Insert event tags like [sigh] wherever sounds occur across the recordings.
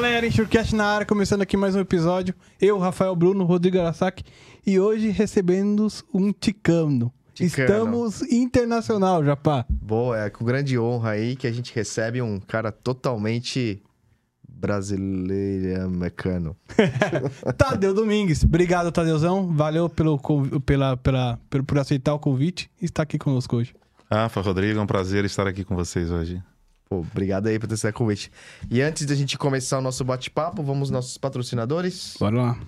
galera, Enxurcast na área, começando aqui mais um episódio. Eu, Rafael Bruno, Rodrigo Arasaki, e hoje recebendo um ticano. Ticano. Estamos internacional, Japá. Boa, é com grande honra aí que a gente recebe um cara totalmente brasileiro americano. [laughs] Tadeu Domingues. Obrigado, Tadeuzão. Valeu pelo, pela, pela, pelo- por aceitar o convite e estar aqui conosco hoje. Rafa, Rodrigo, é um prazer estar aqui com vocês hoje. Pô, obrigado aí por ter esse convite. E antes da gente começar o nosso bate-papo, vamos aos nossos patrocinadores. Bora lá.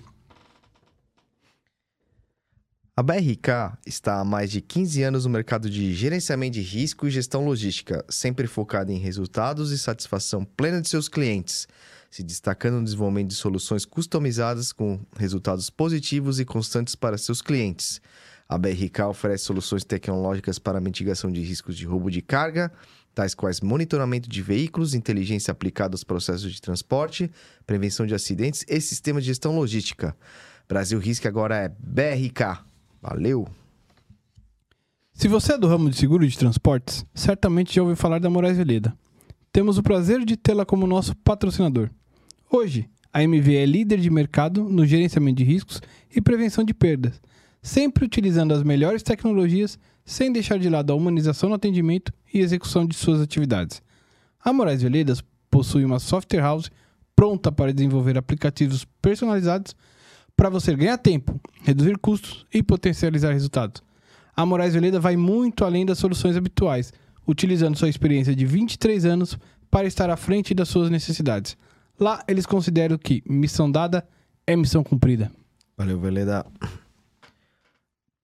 A BRK está há mais de 15 anos no mercado de gerenciamento de risco e gestão logística, sempre focada em resultados e satisfação plena de seus clientes, se destacando no desenvolvimento de soluções customizadas com resultados positivos e constantes para seus clientes. A BRK oferece soluções tecnológicas para a mitigação de riscos de roubo de carga, tais quais monitoramento de veículos, inteligência aplicada aos processos de transporte, prevenção de acidentes e sistema de gestão logística. Brasil Risk agora é BRK. Valeu! Se você é do ramo de seguro de transportes, certamente já ouviu falar da Moraes Veleda. Temos o prazer de tê-la como nosso patrocinador. Hoje, a MV é líder de mercado no gerenciamento de riscos e prevenção de perdas, sempre utilizando as melhores tecnologias sem deixar de lado a humanização no atendimento e execução de suas atividades. A Moraes Veledas possui uma software house pronta para desenvolver aplicativos personalizados para você ganhar tempo, reduzir custos e potencializar resultados. A Moraes Veleda vai muito além das soluções habituais, utilizando sua experiência de 23 anos para estar à frente das suas necessidades. Lá, eles consideram que missão dada é missão cumprida. Valeu, Veleda.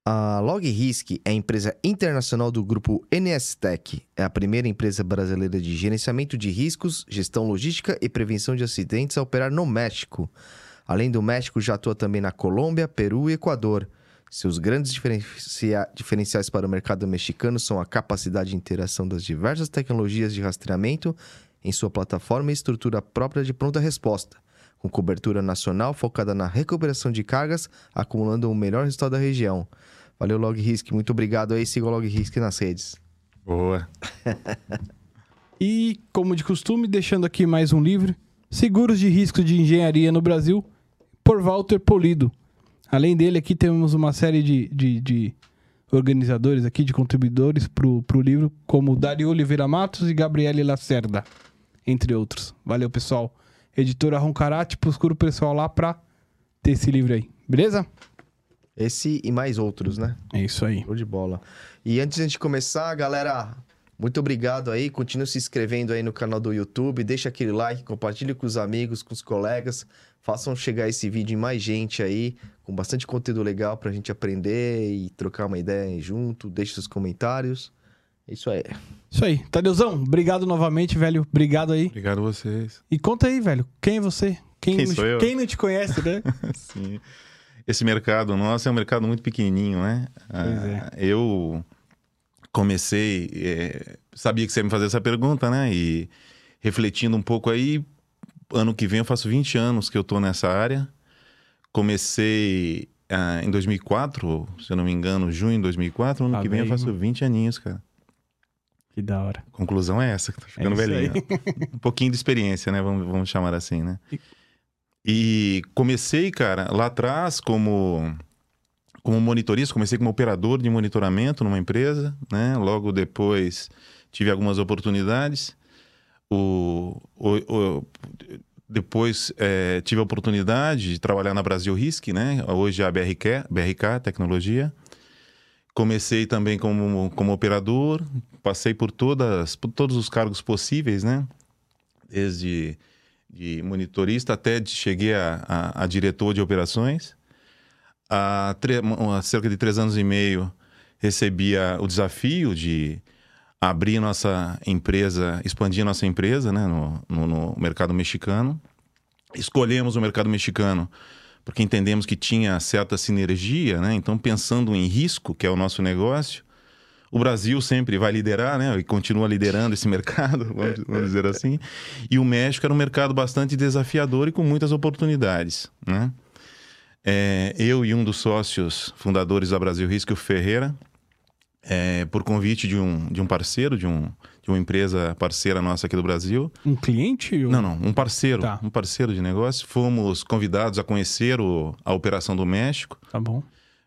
A LogRisk é a empresa internacional do grupo NSTech. É a primeira empresa brasileira de gerenciamento de riscos, gestão logística e prevenção de acidentes a operar no México. Além do México, já atua também na Colômbia, Peru e Equador. Seus grandes diferencia- diferenciais para o mercado mexicano são a capacidade de interação das diversas tecnologias de rastreamento em sua plataforma e estrutura própria de pronta resposta com cobertura nacional focada na recuperação de cargas, acumulando o melhor resultado da região. Valeu, LogRisk. Muito obrigado aí. Siga o LogRisk nas redes. Boa. [laughs] E, como de costume, deixando aqui mais um livro: Seguros de Risco de Engenharia no Brasil, por Walter Polido. Além dele, aqui temos uma série de, de, de organizadores aqui, de contribuidores para o livro, como Dario Oliveira Matos e Gabriele Lacerda, entre outros. Valeu, pessoal. Editora Roncarate, procura o pessoal lá para ter esse livro aí. Beleza? Esse e mais outros, né? É isso aí. Show de bola. E antes de a gente começar, galera, muito obrigado aí. Continue se inscrevendo aí no canal do YouTube. Deixa aquele like, compartilhe com os amigos, com os colegas. Façam chegar esse vídeo em mais gente aí, com bastante conteúdo legal pra gente aprender e trocar uma ideia junto. Deixe seus comentários. É isso aí. Isso aí. Tadeuzão, obrigado novamente, velho. Obrigado aí. Obrigado a vocês. E conta aí, velho, quem é você? Quem, Quem não, sou eu? quem não te conhece, né? [laughs] Sim. Esse mercado nosso é um mercado muito pequenininho, né? É. Ah, Eu comecei, é, sabia que você ia me fazer essa pergunta, né? E refletindo um pouco aí, ano que vem eu faço 20 anos que eu tô nessa área. Comecei ah, em 2004, se eu não me engano, junho de 2004. Ano Tá que vem eu faço 20 aninhos, cara. que da hora. Conclusão é essa, que tô ficando É velhinho. um pouquinho de experiência, né? Vamos, vamos chamar assim, né? E- E comecei, cara, lá atrás como como monitorista, comecei como operador de monitoramento numa empresa, né? Logo depois tive algumas oportunidades. O, o- o- depois eh, tive a oportunidade de trabalhar na Brasil Risk, né? Hoje é a BRK, BRK Tecnologia. Comecei também como, como operador, passei por todas por todos os cargos possíveis, né? Desde de monitorista até de, cheguei a, a, a diretor de operações. Há, cerca de três anos e meio recebi o desafio de abrir nossa empresa, expandir nossa empresa né, no, no- no mercado mexicano. Escolhemos o mercado mexicano porque entendemos que tinha certa sinergia, né? Então, pensando em risco, que é o nosso negócio, o Brasil sempre vai liderar, né? E continua liderando esse mercado, [laughs] vamos, vamos dizer assim. E o México era um mercado bastante desafiador e com muitas oportunidades, né? É, eu e um dos sócios fundadores da Brasil Risco, o Ferreira, é, por convite de um, de um parceiro, de, um, de uma empresa parceira nossa aqui do Brasil. Um cliente? ou- Não, não, um parceiro, Tá. um parceiro de negócio. Fomos convidados a conhecer o- a operação do México. Tá bom.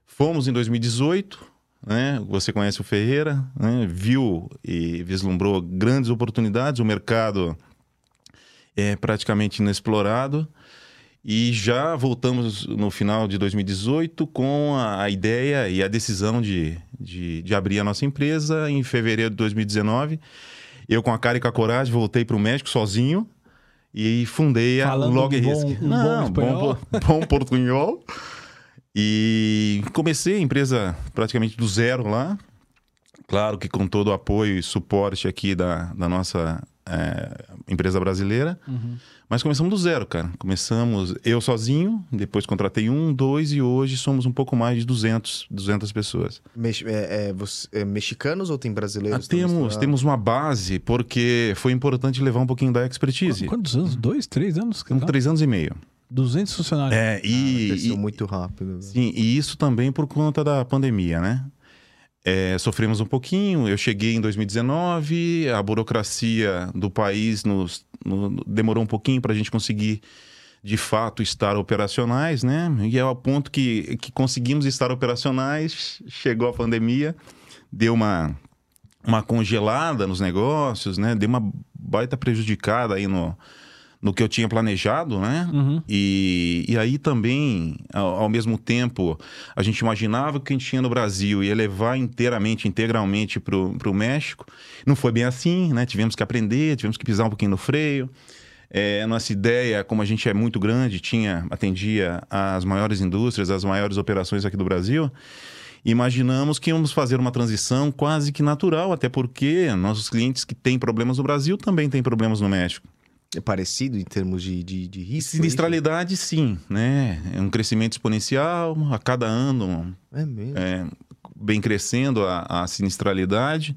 Fomos em 2018, né? Você conhece o Ferreira, né? Viu e vislumbrou grandes oportunidades. O mercado é praticamente inexplorado. E já voltamos no final de 2018 com a, a ideia e a decisão de, de, de abrir a nossa empresa em fevereiro de 2019. Eu, com a cara e com a coragem, voltei para o México sozinho e fundei a Falando Log um bom- Risk. um bom Não, espanhol. bom, [laughs] bom portunhol. E comecei a empresa praticamente do zero lá. Claro que com todo o apoio e suporte aqui da, da nossa é, empresa brasileira. Mas começamos do zero, cara. Começamos eu sozinho, depois contratei um, dois e hoje somos um pouco mais de 200, 200 pessoas. Mex- é, é, você- é mexicanos ou tem brasileiros? Ah, temos, temos uma base porque foi importante levar um pouquinho da expertise. Quantos anos? Dois, três anos? Com três anos e meio. 200 funcionários. É, Ah, e, cresceu e- muito rápido. Sim, e isso também por conta da pandemia, né? É, sofremos um pouquinho. Eu cheguei em 2019, a burocracia do país nos, no- demorou um pouquinho para a gente conseguir, de fato, estar operacionais, né? E é ao ponto que, que conseguimos estar operacionais, chegou a pandemia, deu uma, uma congelada nos negócios, né? Deu uma baita prejudicada aí no, no que eu tinha planejado, né? Uhum. E, e aí também, ao, ao mesmo tempo, a gente imaginava que a gente tinha no Brasil ia levar inteiramente, integralmente para o México. Não foi bem assim, né? Tivemos que aprender, tivemos que pisar um pouquinho no freio. É, nossa ideia, como a gente é muito grande, tinha atendia as maiores indústrias, as maiores operações aqui do Brasil. Imaginamos que íamos fazer uma transição quase que natural, até porque nossos clientes que têm problemas no Brasil também têm problemas no México. É parecido em termos de, de, de risco? Sinistralidade, sim, né? É um crescimento exponencial, a cada ano É mesmo. é, bem crescendo a, a sinistralidade.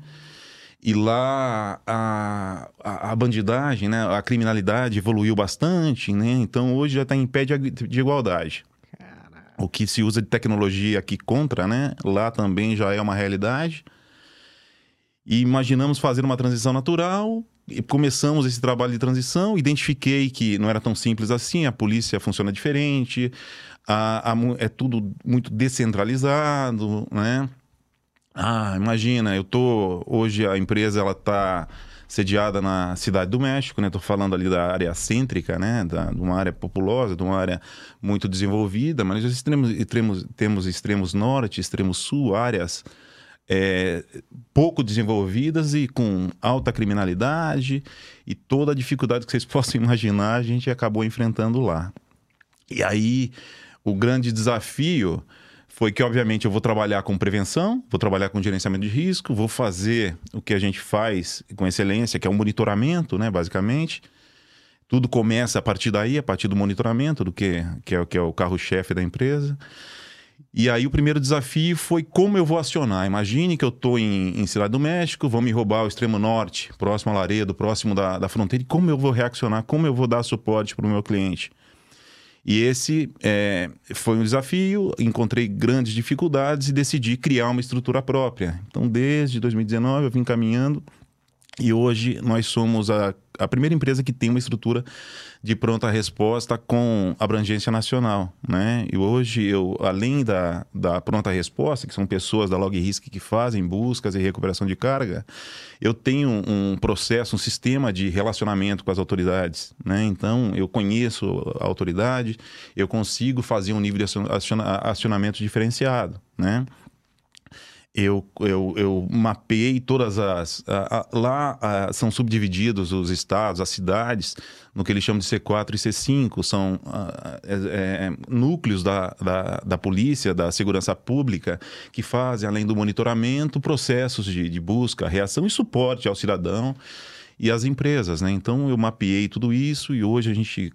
E lá a, a, a bandidagem, né? a criminalidade evoluiu bastante, né? Então hoje já está em pé de, de igualdade. O que se usa de tecnologia aqui contra, né? Lá também já é uma realidade. E imaginamos fazer uma transição natural. Começamos esse trabalho de transição. Identifiquei que não era tão simples assim. A polícia funciona diferente. a- a é tudo muito descentralizado, né? Ah, imagina, eu tô hoje a empresa ela tá sediada na cidade do México, né? Tô falando ali da área cêntrica, né? Da, de uma área populosa, de uma área muito desenvolvida, mas extremos, extremos, temos extremos norte, extremo sul, áreas é, pouco desenvolvidas e com alta criminalidade e toda a dificuldade que vocês [laughs] possam imaginar, a gente acabou enfrentando lá. E aí, o grande desafio foi que, obviamente, eu vou trabalhar com prevenção, vou trabalhar com gerenciamento de risco, vou fazer o que a gente faz com excelência, que é o monitoramento, né, basicamente. Tudo começa a partir daí, a partir do monitoramento, do que, que é, que é o carro-chefe da empresa. E aí o primeiro desafio foi como eu vou acionar. Imagine que eu estou em, em Cidade do México, vão me roubar o extremo norte, próximo a Laredo, próximo da, da fronteira, e como eu vou reaccionar, como eu vou dar suporte para o meu cliente. E esse é, foi um desafio, encontrei grandes dificuldades e decidi criar uma estrutura própria. Então, desde 2019, eu vim caminhando e hoje nós somos a, a primeira empresa que tem uma estrutura de pronta resposta com abrangência nacional, né? E hoje eu, além da, da pronta resposta, que são pessoas da LogRisk que fazem buscas e recuperação de carga, eu tenho um processo, um sistema de relacionamento com as autoridades, né? Então eu conheço a autoridade, eu consigo fazer um nível de aciona- aciona- acionamento diferenciado, né? Eu, eu, eu mapeei todas as. a- a- lá a, são subdivididos os estados, as cidades, no que eles chamam de C4 e C5. São ah, é- é, núcleos da, da, da polícia, da segurança pública, que fazem, além do monitoramento, processos de, de busca, reação e suporte ao cidadão e às empresas. Né? Então, eu mapeei tudo isso e hoje a gente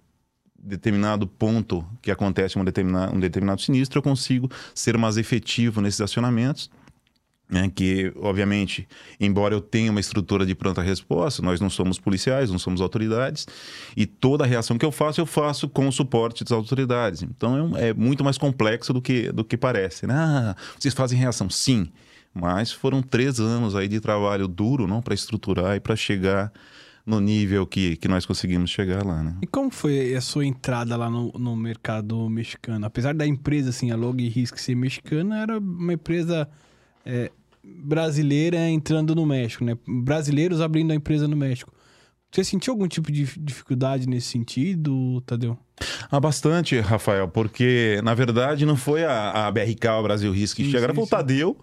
determinado ponto que acontece um determinado, um determinado sinistro, eu consigo ser mais efetivo nesses acionamentos né, que, obviamente, embora eu tenha uma estrutura de pronta resposta, nós não somos policiais, não somos autoridades, e toda a reação que eu faço, eu faço com o suporte das autoridades. Então, é, é muito mais complexo do que, do que parece. né? Ah, vocês fazem reação? Sim, Mas foram três anos aí de trabalho duro, não, para estruturar e para chegar no nível que, que nós conseguimos chegar lá, né? E como foi a sua entrada lá no, no mercado mexicano? Apesar da empresa, assim, a Log Risk ser mexicana, era uma empresa é, brasileira entrando no México, né? Brasileiros abrindo a empresa no México. Você sentiu algum tipo de dificuldade nesse sentido, Tadeu? Ah, bastante, Rafael, porque na verdade não foi a, a BRK, o Brasil Risk, que chegaram, foi o Tadeu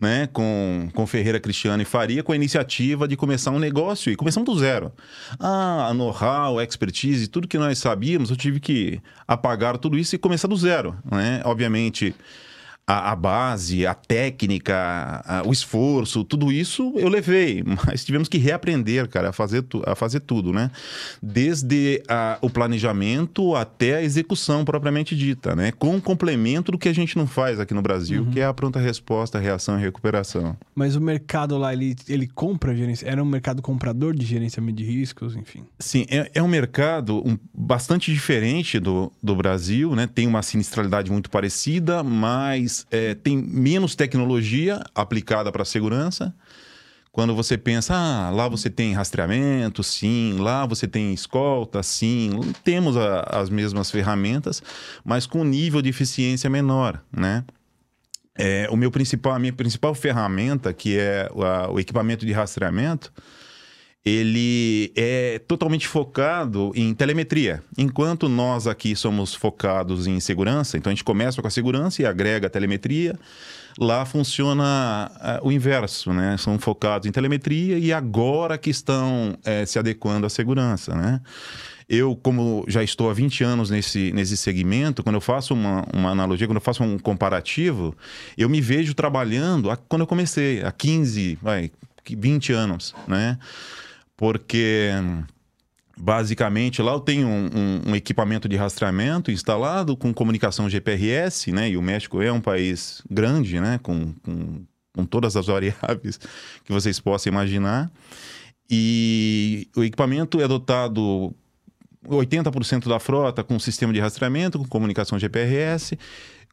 né, com, com Ferreira Cristiano e Faria, com a iniciativa de começar um negócio e começamos do zero. Ah, know-how, expertise, tudo que nós sabíamos, eu tive que apagar tudo isso e começar do zero, né? Obviamente, a, a base, a técnica, a, o esforço, tudo isso eu levei, [laughs] mas tivemos que reaprender, cara, a fazer, tu, a fazer tudo, né? Desde a, o planejamento até a execução propriamente dita, né? Com complemento do que a gente não faz aqui no Brasil, uhum. que é a pronta resposta, reação e recuperação. Mas o mercado lá, ele, ele compra gerência? Era um mercado comprador de gerenciamento de riscos, enfim? Sim, é, é um mercado um, bastante diferente do, do Brasil, né? Tem uma sinistralidade muito parecida, mas é, tem menos tecnologia aplicada para a segurança. Quando você pensa, ah, lá você tem rastreamento, sim, lá você tem escolta, sim, temos a, as mesmas ferramentas, mas com nível de eficiência menor, né? É, o meu principal, a minha principal ferramenta, que é o, o equipamento de rastreamento, ele é totalmente focado em telemetria. Enquanto nós aqui somos focados em segurança, então a gente começa com a segurança e agrega a telemetria. Lá funciona uh, o inverso, né? São focados em telemetria e agora que estão uh, se adequando à segurança, né? Eu, como já estou há 20 anos nesse, nesse segmento, quando eu faço uma, uma analogia, quando eu faço um comparativo, eu me vejo trabalhando a, quando eu comecei, há 15, vai, 20 anos, né? Porque basicamente lá eu tenho um, um, um, equipamento de rastreamento instalado com comunicação GPRS, né? E o México é um país grande, né? Com, com, com todas as variáveis [laughs] que vocês possam imaginar. E o equipamento é dotado 80% da frota com sistema de rastreamento, com comunicação GPRS,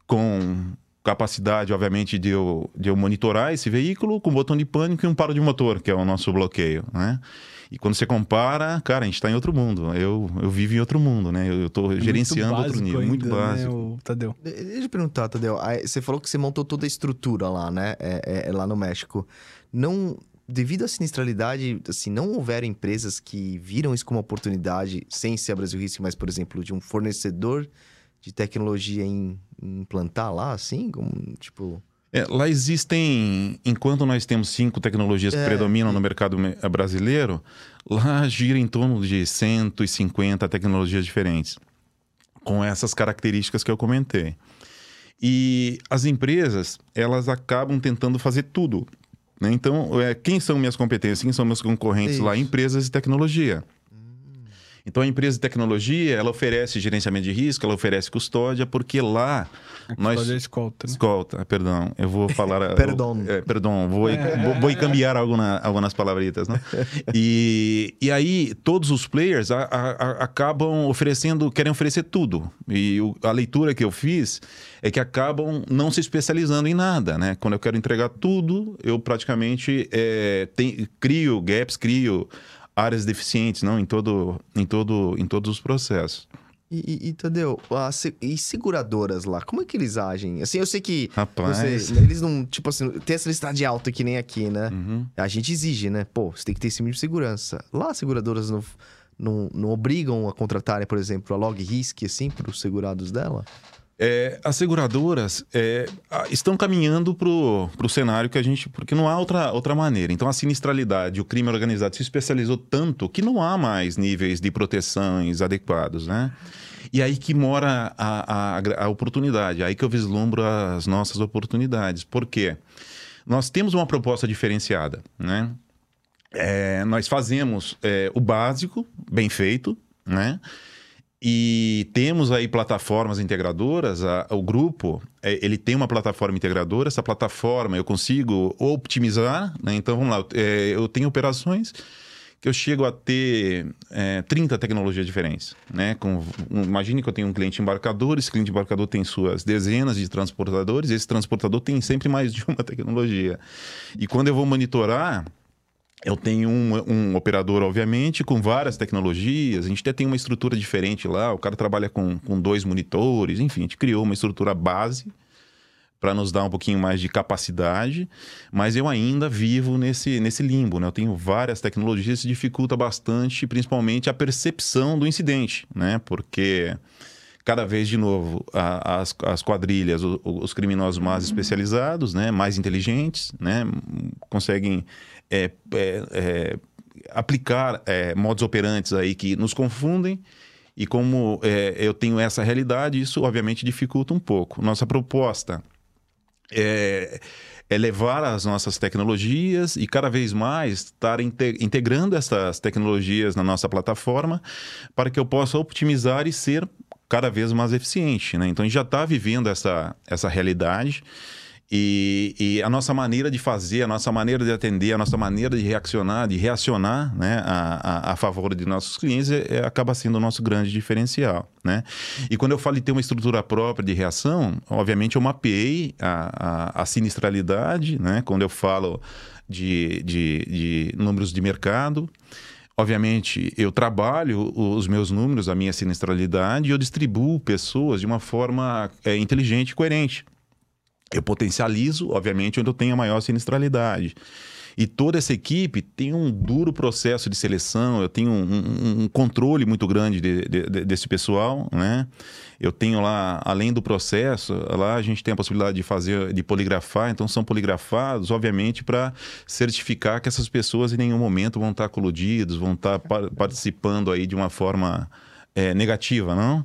com capacidade, obviamente, de eu, de eu monitorar esse veículo com botão de pânico e um paro de motor, que é o nosso bloqueio, né? E quando você compara, cara, a gente está em outro mundo. Eu, eu vivo em outro mundo, né? Eu estou é gerenciando outro nível. Ainda, muito né, básico. Né, o Tadeu. Deixa eu perguntar, Tadeu. Você falou que você montou toda a estrutura lá, né? É, é, é, lá no México. Não. Devido à sinistralidade, assim, não houveram empresas que viram isso como oportunidade, sem ser a Brasil Risk, mas, por exemplo, de um fornecedor de tecnologia em, em implantar lá, assim? Como, tipo. É, lá existem, enquanto nós temos cinco tecnologias que é, predominam no mercado brasileiro, lá gira em torno de 150 tecnologias diferentes, com essas características que eu comentei. E as empresas, elas acabam tentando fazer tudo. Né? Então, é, quem são minhas competências? Quem são meus concorrentes Isso. lá? Empresas de tecnologia. Então a empresa de tecnologia, ela oferece gerenciamento de risco, ela oferece custódia, porque lá a nós é escolta, né? Escolta, perdão. Eu vou falar [laughs] Perdão. é, perdão, vou é. vou, vou cambiar alguma, algumas palavritas, né? [laughs] E, e aí todos os players a, a, a, acabam oferecendo, querem oferecer tudo. E o, a leitura que eu fiz é que acabam não se especializando em nada, né? Quando eu quero entregar tudo, eu praticamente é, tem, crio gaps, crio áreas deficientes, não, em todo, em todo, em todos os processos. E, e, e Tadeu, a, e seguradoras lá, como é que eles agem? Assim, eu sei que Rapaz. Você, eles não, tipo assim, tem essa listagem alta que nem aqui, né? Uhum. A gente exige, né? Pô, você tem que ter esse mínimo de segurança. Lá as seguradoras não, não, não obrigam a contratarem, por exemplo, a log risk, assim, para os segurados dela? É, as seguradoras é, estão caminhando para o cenário que a gente. Porque não há outra, outra maneira. Então, a sinistralidade, o crime organizado se especializou tanto que não há mais níveis de proteções adequados, né? E aí que mora a, a, a oportunidade, aí que eu vislumbro as nossas oportunidades. Por quê? Nós temos uma proposta diferenciada, né? É, nós fazemos é, o básico, bem feito, né? E temos aí plataformas integradoras, a, o grupo, é, ele tem uma plataforma integradora, essa plataforma eu consigo optimizar, né? Então, vamos lá, é, eu tenho operações que eu chego a ter é, 30 tecnologias diferentes. Né? Com, um, imagine que eu tenho um cliente embarcador, esse cliente embarcador tem suas dezenas de transportadores, esse transportador tem sempre mais de uma tecnologia. E quando eu vou monitorar, eu tenho um, um, operador, obviamente, com várias tecnologias. A gente até tem uma estrutura diferente lá. O cara trabalha com, com dois monitores. Enfim, a gente criou uma estrutura base para nos dar um pouquinho mais de capacidade, mas eu ainda vivo nesse, nesse limbo, né? Eu tenho várias tecnologias, isso dificulta bastante, principalmente a percepção do incidente, né? Porque cada vez de novo a, as, as quadrilhas, o, os criminosos mais especializados, né? Mais inteligentes, né? Conseguem é, é, é, aplicar é, modos operantes aí que nos confundem. E como é, eu tenho essa realidade, isso obviamente dificulta um pouco. Nossa proposta é, é levar as nossas tecnologias e cada vez mais estar integrando essas tecnologias na nossa plataforma para que eu possa optimizar e ser cada vez mais eficiente. Né? Então a gente já está vivendo essa, essa realidade. E, e, a nossa maneira de fazer, a nossa maneira de atender, a nossa maneira de reaccionar, de reacionar né, a, a, a favor de nossos clientes é, é, acaba sendo o nosso grande diferencial. Né? E quando eu falo de ter uma estrutura própria de reação, obviamente eu mapeei a, a, a sinistralidade, né? quando eu falo de, de, de números de mercado. Obviamente, eu trabalho os meus números, a minha sinistralidade, e eu distribuo pessoas de uma forma é, inteligente e coerente. Eu potencializo, obviamente, onde eu tenho a maior sinistralidade. E toda essa equipe tem um duro processo de seleção, eu tenho um, um, um controle muito grande de, de, de, desse pessoal, né? Eu tenho lá, além do processo, lá a gente tem a possibilidade de fazer, de poligrafar, então são poligrafados, obviamente, para certificar que essas pessoas em nenhum momento vão estar coludidos, vão estar participando aí de uma forma é, negativa, não?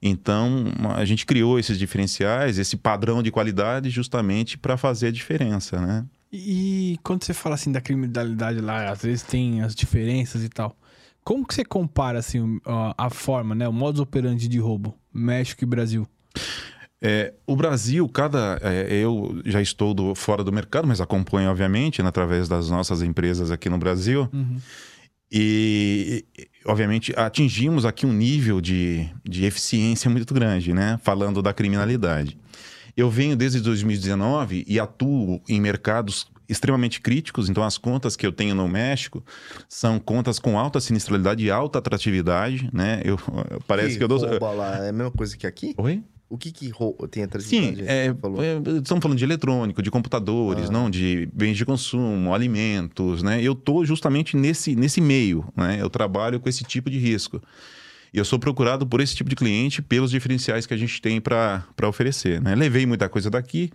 Então, a gente criou esses diferenciais, esse padrão de qualidade, justamente para fazer a diferença, né? E quando você fala assim da criminalidade lá, às vezes tem as diferenças e tal. Como que você compara assim a forma, né, o modus operandi de roubo, México e Brasil? É, o Brasil, cada. É, eu já estou do, fora do mercado, mas acompanho, obviamente, né, através das nossas empresas aqui no Brasil. Uhum. E, obviamente, atingimos aqui um nível de, de eficiência muito grande, né? Falando da criminalidade. Eu venho desde 2019 e atuo em mercados extremamente críticos, então as contas que eu tenho no México são contas com alta sinistralidade e alta atratividade, né? Eu, [laughs] parece que, que eu dou... Lá, é a mesma coisa que aqui? Oi? O que, que tem a Sim, é, é, estamos falando de eletrônico, de computadores, ah. não de bens de consumo, alimentos, né? Eu estou justamente nesse, nesse meio, né? Eu trabalho com esse tipo de risco. E eu sou procurado por esse tipo de cliente pelos diferenciais que a gente tem para oferecer, né? Levei muita coisa daqui,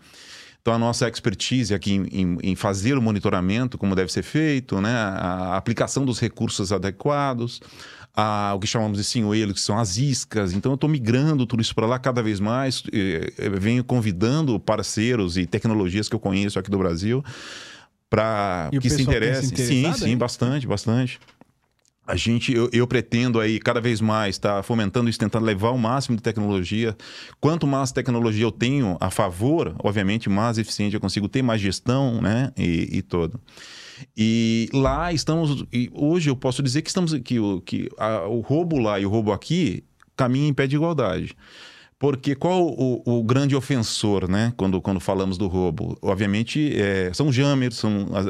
então, a nossa expertise aqui em, em, em, fazer o monitoramento, como deve ser feito, né? a aplicação dos recursos adequados, a, o que chamamos de sinuelo, que são as iscas. Então, eu estou migrando tudo isso para lá cada vez mais. venho convidando parceiros e tecnologias que eu conheço aqui do Brasil para que se interessem. Sim, sim, bastante, bastante a gente, eu, eu, pretendo aí cada vez mais estar tá, fomentando isso, tentando levar o máximo de tecnologia. Quanto mais tecnologia eu tenho a favor, obviamente, mais eficiente eu consigo ter, mais gestão, né? E, e todo. E lá estamos, e hoje eu posso dizer que estamos que, o, que a, o roubo lá e o roubo aqui caminham em pé de igualdade. Porque qual o, o, grande ofensor, né? Quando, quando falamos do roubo? Obviamente, é, são jammers, são as,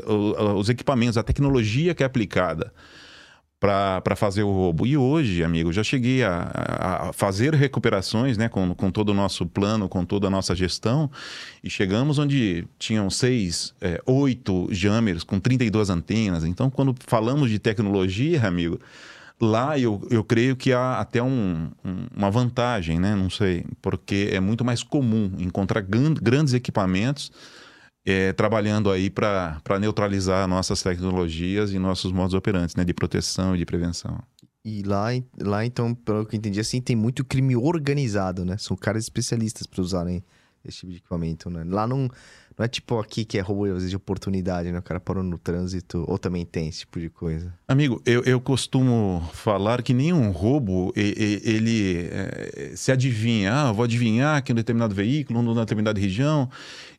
os equipamentos, a tecnologia que é aplicada para fazer o roubo. E hoje, amigo, já cheguei a, a, fazer recuperações né, com, com todo o nosso plano, com toda a nossa gestão, e chegamos onde tinham seis, é, oito jammers com 32 antenas. Então, quando falamos de tecnologia, amigo, lá eu, eu creio que há até um, um, uma vantagem, né? Não sei, porque é muito mais comum encontrar grandes equipamentos é, trabalhando aí para neutralizar nossas tecnologias e nossos modos operantes, né, de proteção e de prevenção. E lá, lá então, pelo que eu entendi, assim, tem muito crime organizado, né? São caras especialistas para usarem esse tipo de equipamento, né? Lá não, Não é tipo aqui que é roubo às vezes, de oportunidade, né? O cara parou no trânsito, ou também tem esse tipo de coisa. Amigo, eu, eu costumo falar que nenhum roubo e- e- ele eh, se adivinha. Ah, vou adivinhar que um determinado veículo, numa determinada região,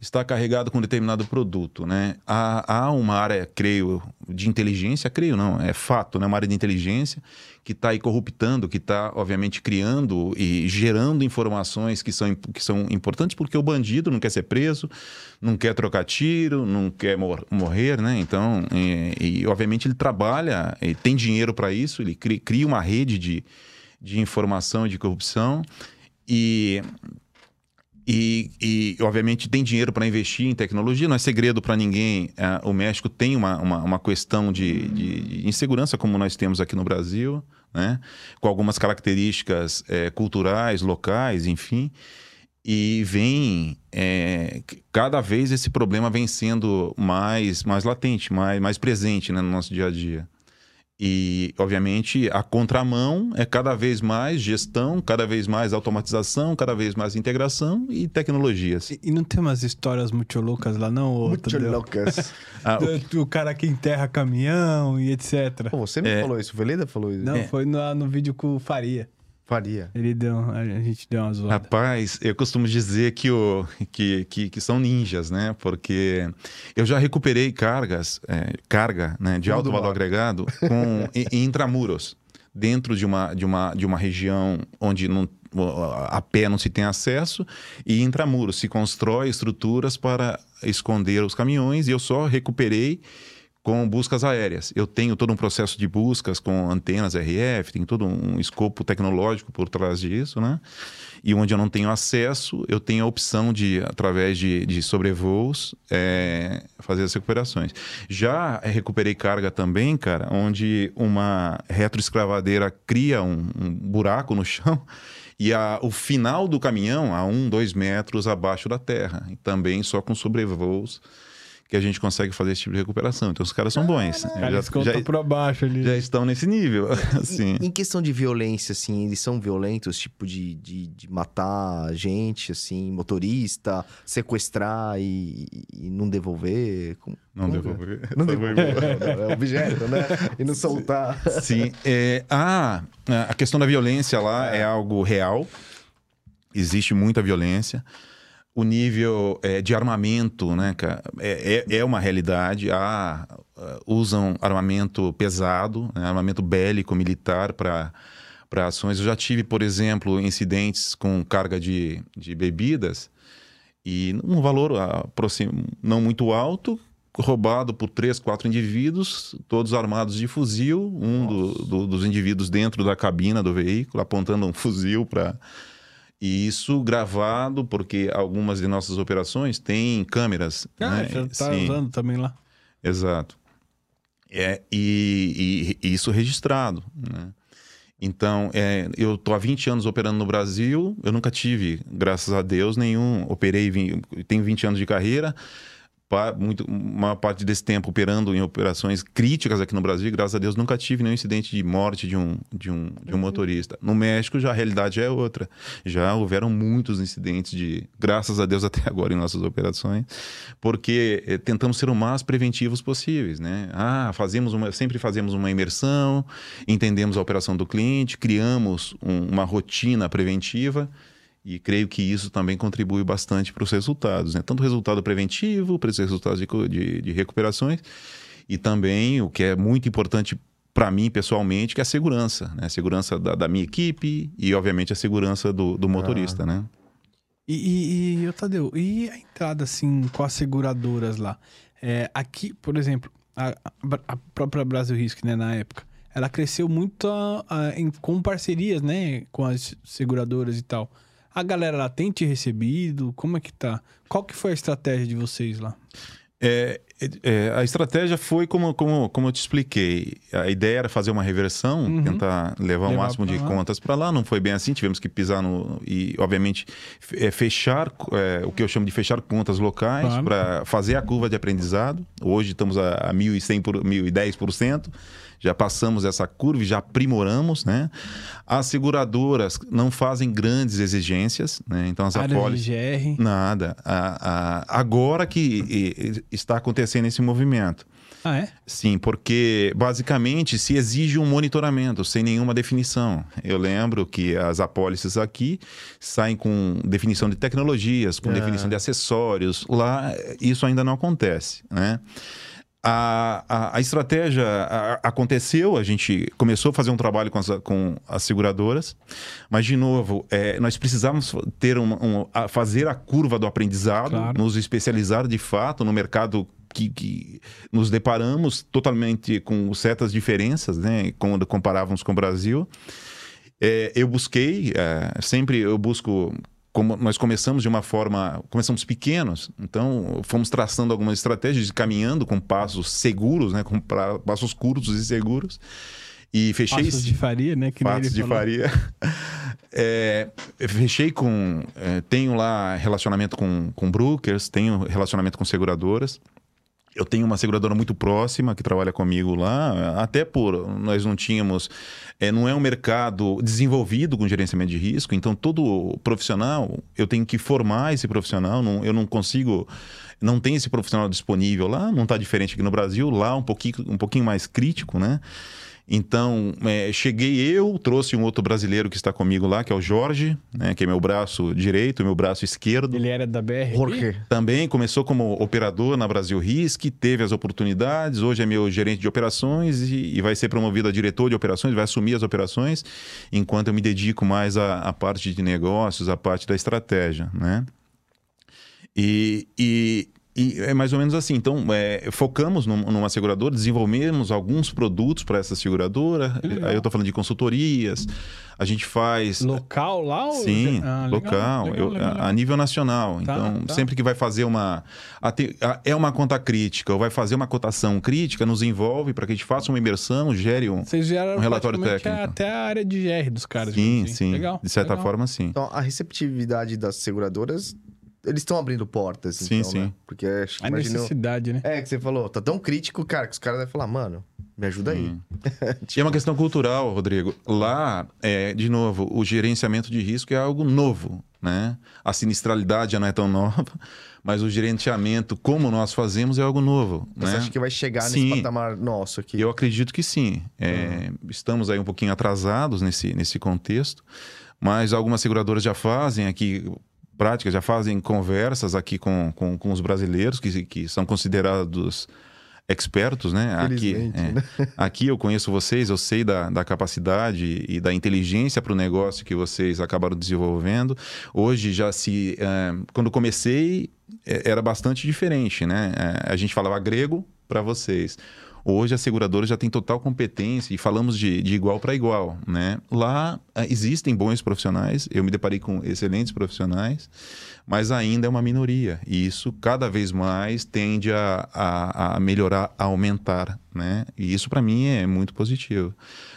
está carregado com determinado produto, né? Há, há uma área, creio, de inteligência, creio não, é fato, né? Uma área de inteligência que está aí corruptando, que está, obviamente, criando e gerando informações que são, que são importantes, porque o bandido não quer ser preso, não quer trocar tiro, não quer mor- morrer, né? Então, e, e, obviamente ele trabalha, ele tem dinheiro para isso, ele cri- cria uma rede de, de informação e de corrupção e e, e, obviamente, tem dinheiro para investir em tecnologia, não é segredo para ninguém. ah, o México tem uma, uma, uma questão de, de- insegurança, como nós temos aqui no Brasil, né? com algumas características eh, culturais, locais, enfim. E vem. c- cada vez esse problema vem sendo mais, mais latente, mais, mais presente né, no nosso dia a dia. E, obviamente, a contramão é cada vez mais gestão, cada vez mais automatização, cada vez mais integração e tecnologias. E, e não tem umas histórias muito loucas lá, não? ô, Muito loucas. Ah, [laughs] o- Do, do cara que enterra caminhão e etc. Pô, você me É. falou isso, o Veleda falou isso. Não, É. foi no, no vídeo com o Faria. Faria. Ele deu. A gente deu uma zoada. Rapaz, eu costumo dizer que, o, que, que, que são ninjas, né? Porque eu já recuperei cargas, é, carga né, de alto valor agregado com, [laughs] em, em intramuros, dentro de uma, de, uma, de uma região onde não, a pé não se tem acesso, e intramuros se constrói estruturas para esconder os caminhões, e eu só recuperei com buscas aéreas. Eu tenho todo um processo de buscas com antenas RF, tem todo um escopo tecnológico por trás disso, né? E onde eu não tenho acesso, eu tenho a opção de, através de, de sobrevoos, é, fazer as recuperações. Já recuperei carga também, cara, onde uma retroescravadeira cria um, um buraco no chão [laughs] e a, o final do caminhão a um, dois metros abaixo da terra. E também só com sobrevoos que a gente consegue fazer esse tipo de recuperação. Então os caras são bons. Cara esconta já, por baixo ali. já estão nesse nível. [laughs] Assim. Em questão de violência, assim, eles são violentos, tipo de, de, de matar gente, assim, motorista, sequestrar e, e não devolver? Como- Não como devolver. é? Não devolver. [laughs] é objeto, né? E não soltar. Sim. É, a, a questão da violência lá é, algo real. Existe muita violência. O nível é, de armamento, né, cara, é, é, é uma realidade. Há, ah, usam armamento pesado, né, armamento bélico, militar para para ações. Eu já tive, por exemplo, incidentes com carga de, de bebidas e um valor aproxim- não muito alto, roubado por três, quatro indivíduos, todos armados de fuzil, um do- do- dos indivíduos dentro da cabina do veículo, apontando um fuzil para. E isso gravado, porque algumas de nossas operações têm câmeras. Ah, né? já tá Sim. usando também lá. Exato. É, e, e- e isso registrado. Né? Então, é, eu estou há 20 anos operando no Brasil, eu nunca tive, graças a Deus, nenhum. Operei, tenho 20 anos de carreira, muito, uma parte desse tempo operando em operações críticas aqui no Brasil, graças a Deus, nunca tive nenhum incidente de morte de um, de um, de um motorista. No México, já a realidade é outra. Já houveram muitos incidentes de, graças a Deus, [laughs] até agora em nossas operações, porque eh, tentamos ser o mais preventivos possíveis, né? Ah, fazemos uma, sempre fazemos uma imersão, entendemos a operação do cliente, criamos um- uma rotina preventiva e creio que isso também contribui bastante para os resultados, né? Tanto o resultado preventivo, para os resultados de, de, de recuperações e também o que é muito importante para mim pessoalmente, que é a segurança, né? A segurança da, da minha equipe e, obviamente, a segurança do, do motorista, né? E, e, e, Tadeu, e a entrada, assim, com as seguradoras lá? É, aqui, por exemplo, a, a própria Brasil Risk, né, na época, ela cresceu muito a- a- em- com parcerias, né, com as seguradoras e tal. A galera lá tem te recebido? Como é que tá? Qual que foi a estratégia de vocês lá? É, É, a estratégia foi como, como, como eu te expliquei. A ideia era fazer uma reversão, Uhum. tentar levar o máximo de lá. contas para lá. Não foi bem assim, tivemos que pisar no. E, obviamente, é, fechar é, o que eu chamo de fechar contas locais Claro. para fazer a curva de aprendizado. Hoje estamos a, a 1.100 por, 1.010%. Já passamos essa curva e já aprimoramos, né? As seguradoras não fazem grandes exigências, né? Então as apólices. Nada. A- a- agora que e- e- está acontecendo esse movimento. Ah, é? Sim, porque basicamente se exige um monitoramento sem nenhuma definição. Eu lembro que as apólices aqui saem com definição de tecnologias, com Ah. definição de acessórios. Lá isso ainda não acontece, né? A, a, a estratégia a- aconteceu, a gente começou a fazer um trabalho com as, com as seguradoras, mas, de novo, é, nós precisávamos ter uma, um- a- fazer a curva do aprendizado, Claro. nos especializar de fato no mercado que, que nos deparamos totalmente com certas diferenças, né, quando comparávamos com o Brasil. É, eu busquei, é, sempre eu busco. Como nós começamos de uma forma, começamos pequenos, então fomos traçando algumas estratégias, caminhando com passos seguros, né, com pra- passos curtos e seguros, e fechei Passos de faria, né? Que ele de falou. faria. [laughs] É, fechei com. é, tenho lá relacionamento com, com brokers, tenho relacionamento com seguradoras. Eu tenho uma seguradora muito próxima que trabalha comigo lá, até por nós não tínhamos, é, não é um mercado desenvolvido com gerenciamento de risco, então todo profissional eu tenho que formar esse profissional, não, eu não consigo, não tem esse profissional disponível lá, não está diferente aqui no Brasil, lá um pouquinho, um pouquinho mais crítico, né? Então, é, cheguei eu, trouxe um outro brasileiro que está comigo lá, que é o Jorge, né, que é meu braço direito, meu braço esquerdo. Ele era da BR. Jorge. Também começou como operador na Brasil Risk, teve as oportunidades, hoje é meu gerente de operações e, e vai ser promovido a diretor de operações, vai assumir as operações, enquanto eu me dedico mais à, à parte de negócios, à parte da estratégia, né? E, e, e é mais ou menos assim. Então, é, focamos num- numa seguradora, desenvolvemos alguns produtos para essa seguradora. legal. Aí eu estou falando de consultorias. A gente faz Local lá? ou- Sim, Ah, legal, local, legal, eu- legal, a- nível nacional. Tá, então, tá. sempre que vai fazer uma. a te- a- é uma conta crítica ou vai fazer uma cotação crítica, nos envolve para que a gente faça uma imersão, gere um. Um relatório técnico. até a área de GR dos caras. Sim, assim. sim. Legal. de certa legal. forma, sim. Então, a receptividade das seguradoras, eles estão abrindo portas, Sim, então, sim. né? Porque acho que A imaginou... necessidade, né? É, que você falou, tá tão crítico, cara, que os caras devem falar, mano, me ajuda aí. Sim. E é uma questão cultural, Rodrigo. Lá, é, de novo, o gerenciamento de risco é algo novo, né? A sinistralidade já não é tão nova, [laughs] mas o gerenciamento, como nós fazemos, é algo novo. Você né? acha que vai chegar Sim. nesse patamar nosso aqui? Eu acredito que sim. É, Estamos aí um pouquinho atrasados nesse, nesse contexto, mas algumas seguradoras já fazem aqui práticas, já fazem conversas aqui com, com, com os brasileiros que, que são considerados expertos, né? Aqui, é. né? [laughs] aqui eu conheço vocês, eu sei da, da capacidade e da inteligência para o negócio que vocês acabaram desenvolvendo. Hoje já se... é, quando comecei, é, era bastante diferente, né? É, a gente falava grego para vocês. Hoje a seguradora já tem total competência e falamos de, de igual para igual, né? Lá eh, existem bons profissionais, eu me deparei com excelentes profissionais, mas ainda é uma minoria e isso cada vez mais tende a, a, a melhorar, a aumentar, né? E isso para mim é muito positivo.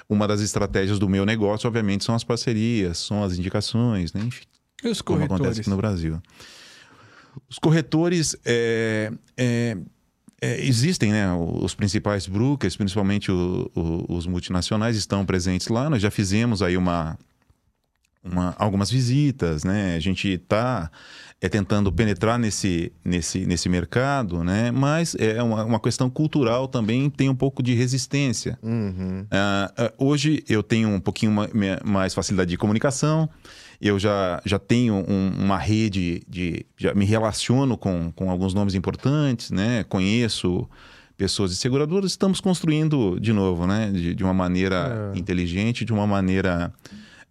Uma das estratégias do meu negócio, obviamente, são as parcerias, são as indicações, né? Enfim, E os como corretores? acontece aqui no Brasil. Os corretores é, é, é, existem, né? Os principais brokers, principalmente o- o- os multinacionais, estão presentes lá. Nós já fizemos aí uma, uma- algumas visitas, né? A gente está é, tentando penetrar nesse, nesse, nesse mercado, né? Mas é uma, uma questão cultural também tem um pouco de resistência. Uhum. Ah, hoje eu tenho um pouquinho mais facilidade de comunicação, eu já, já tenho um- uma rede de. Já me relaciono com, com alguns nomes importantes, né? Conheço pessoas de seguradoras, estamos construindo de novo, né? De, de uma maneira É. inteligente, de uma maneira.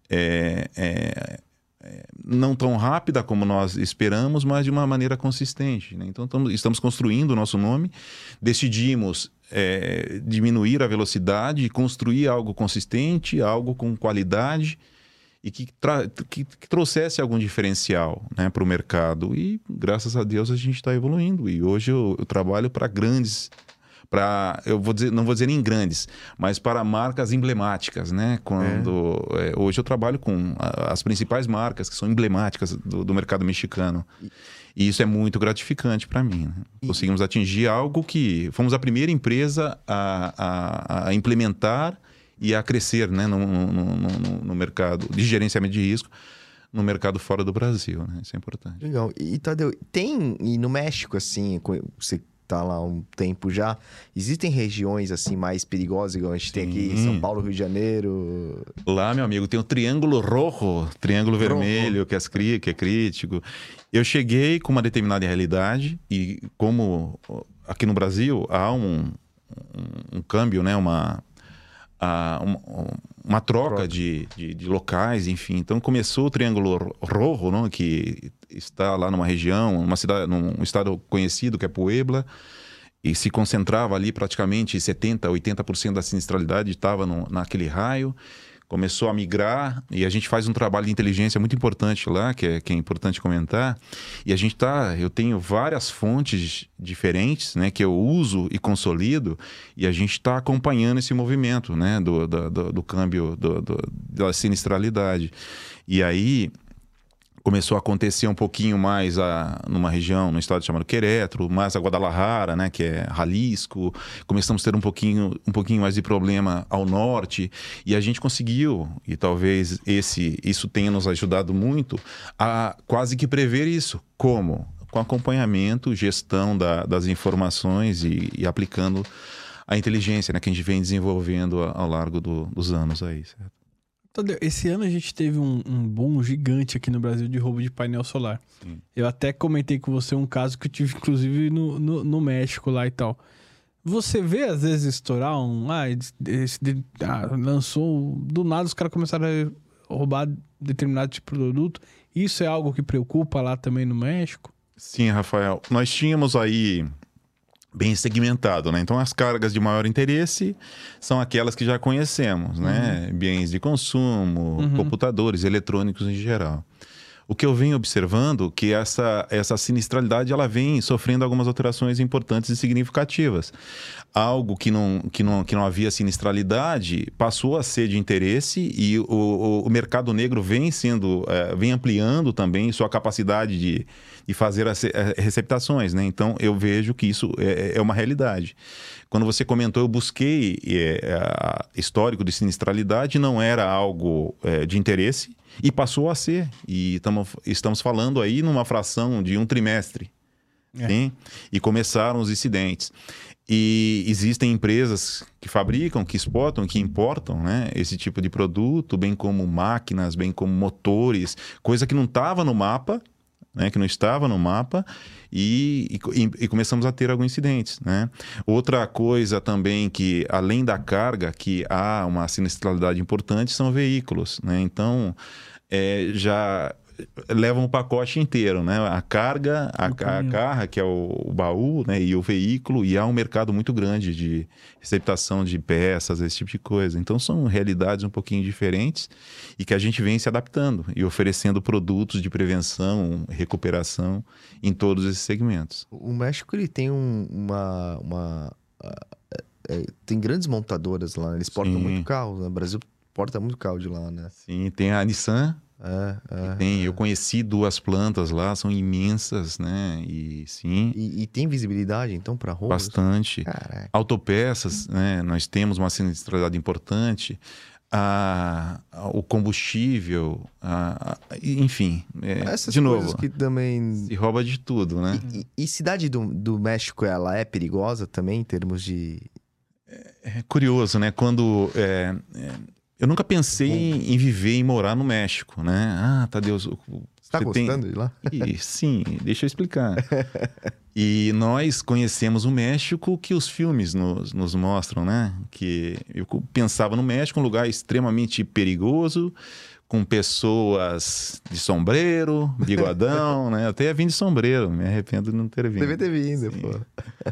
É, é, é, não tão rápida como nós esperamos, mas de uma maneira consistente. né? Então, tamo- estamos construindo o nosso nome, decidimos é, diminuir a velocidade construir algo consistente, algo com qualidade e que, que, que, trouxesse algum diferencial né, para o mercado. E graças a Deus a gente está evoluindo. E hoje eu, eu trabalho para grandes para eu vou dizer não vou dizer nem grandes mas para marcas emblemáticas né quando é. É, hoje eu trabalho com as principais marcas que são emblemáticas do, do mercado mexicano e isso é muito gratificante para mim né? conseguimos atingir algo que fomos a primeira empresa a, a, a implementar e a crescer né, no, no, no, no, mercado de gerenciamento de risco no mercado fora do Brasil, né? Isso é importante. Legal. E Tadeu, tem, e no México, assim, você tá lá há um tempo já, existem regiões, assim, mais perigosas, igual a gente Sim. tem aqui São Paulo, Rio de Janeiro? Lá, meu amigo, tem o Triângulo Rojo, Triângulo Rojo. Vermelho, que é, que é crítico. Eu cheguei com uma determinada realidade e como aqui no Brasil há um, um, um câmbio, né? Uma a, uma, uma, troca, troca. De, de, de, locais, enfim. Então começou o Triângulo Rojo, não? que está lá numa região, numa cidade, num estado conhecido que é Puebla, e se concentrava ali praticamente 70, 80% da sinistralidade estava naquele raio começou a migrar e a gente faz um trabalho de inteligência muito importante lá, que é, que é importante comentar. E a gente tá, eu tenho várias fontes diferentes, né, que eu uso e consolido, e a gente está acompanhando esse movimento, né, do, do, do, do câmbio, do, do, da sinistralidade. E aí começou a acontecer um pouquinho mais a, numa região, no estado chamado Querétaro, mais a Guadalajara, né, que é Jalisco. Começamos a ter um pouquinho, um pouquinho mais de problema ao norte e a gente conseguiu, e talvez esse, isso tenha nos ajudado muito, a quase que prever isso. Como? Com acompanhamento, gestão da, das informações e, e, aplicando a inteligência né, que a gente vem desenvolvendo ao, largo do, dos anos aí, certo? Esse ano a gente teve um, um boom gigante aqui no Brasil de roubo de painel solar. Eu até comentei com você um caso que eu tive, inclusive, no, no, no México lá e tal. Você vê, às vezes, estourar um. Ah, esse, ah, lançou. Do nada os caras começaram a roubar determinado tipo de produto. Isso é algo que preocupa lá também no México? Sim, Rafael. Nós tínhamos aí bem segmentado, né? Então as cargas de maior interesse são aquelas que já conhecemos, né? Uhum. Bens de consumo, uhum. computadores, eletrônicos em geral. O que eu venho observando que essa essa sinistralidade ela vem sofrendo algumas alterações importantes e significativas. Algo que não, que não, que não havia sinistralidade passou a ser de interesse e o, o, o mercado negro vem sendo, é, vem ampliando também sua capacidade de, de fazer as eh, receptações, né? Então eu vejo que isso é, é uma realidade. Quando você comentou, eu busquei é, histórico de sinistralidade, não era algo é, de interesse e passou a ser. E tamo, estamos falando aí numa fração de um trimestre. É. E começaram os incidentes. E existem empresas que fabricam, que exportam, que importam né, esse tipo de produto, bem como máquinas, bem como motores, coisa que não estava no mapa né, que não estava no mapa, e, e, e, começamos a ter alguns incidentes. Né? Outra coisa também que, além da carga, que há uma sinistralidade importante, são veículos. Né? Então, é, já levam o pacote inteiro, né? A carga, a, a carga, que é o, o, baú, né? E o veículo, e há um mercado muito grande de receptação de peças, esse tipo de coisa. Então são realidades um pouquinho diferentes e que a gente vem se adaptando e oferecendo produtos de prevenção, recuperação em todos esses segmentos. O México ele tem um, uma, uma é, é, tem grandes montadoras lá, eles portam Sim. muito carro, né? O Brasil porta muito carro de lá, né? Sim, tem a Nissan é, é, tem, é. eu conheci duas plantas lá, são imensas, né? E sim. E, e tem visibilidade então para rua? Bastante. Caraca. Autopeças, né? Nós temos uma sinistralidade importante. A, a, o combustível, a, enfim, é, Essas de novo, que também se rouba de tudo, né? E, e, e cidade do, do México, ela é perigosa também em termos de é, é curioso, né? Quando é, é, eu nunca pensei em, em, viver e morar no México, né? Ah, Tadeu, você está gostando tem... de lá? E, sim, deixa eu explicar. [laughs] e nós conhecemos o México que os filmes nos, nos mostram, né? Que eu pensava no México um lugar extremamente perigoso, com pessoas de sombreiro, bigodão, né? Até vim de sombreiro, me arrependo de não ter vindo. Deve ter vindo, Sim. pô. [laughs]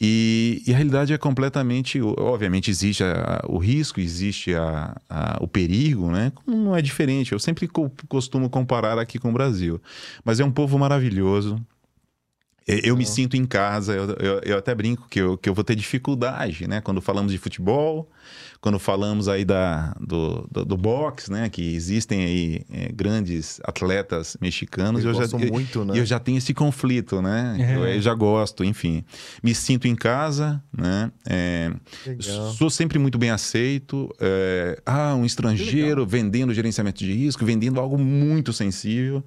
E, e, a realidade é completamente. Obviamente, existe a, o risco, existe a, a, o perigo, né? Não é diferente. Eu sempre co costumo comparar aqui com o Brasil. Mas é um povo maravilhoso. Eu me sinto em casa, eu, eu, eu, até brinco que eu, que eu vou ter dificuldade, né? Quando falamos de futebol, quando falamos aí da, do, do, do boxe, né? Que existem aí é, grandes atletas mexicanos. Eu, eu já, muito, né? eu já tenho esse conflito, né? É. Eu, eu, já gosto, enfim. Me sinto em casa, né? É, sou sempre muito bem aceito. É, ah, um estrangeiro vendendo gerenciamento de risco, vendendo algo muito sensível.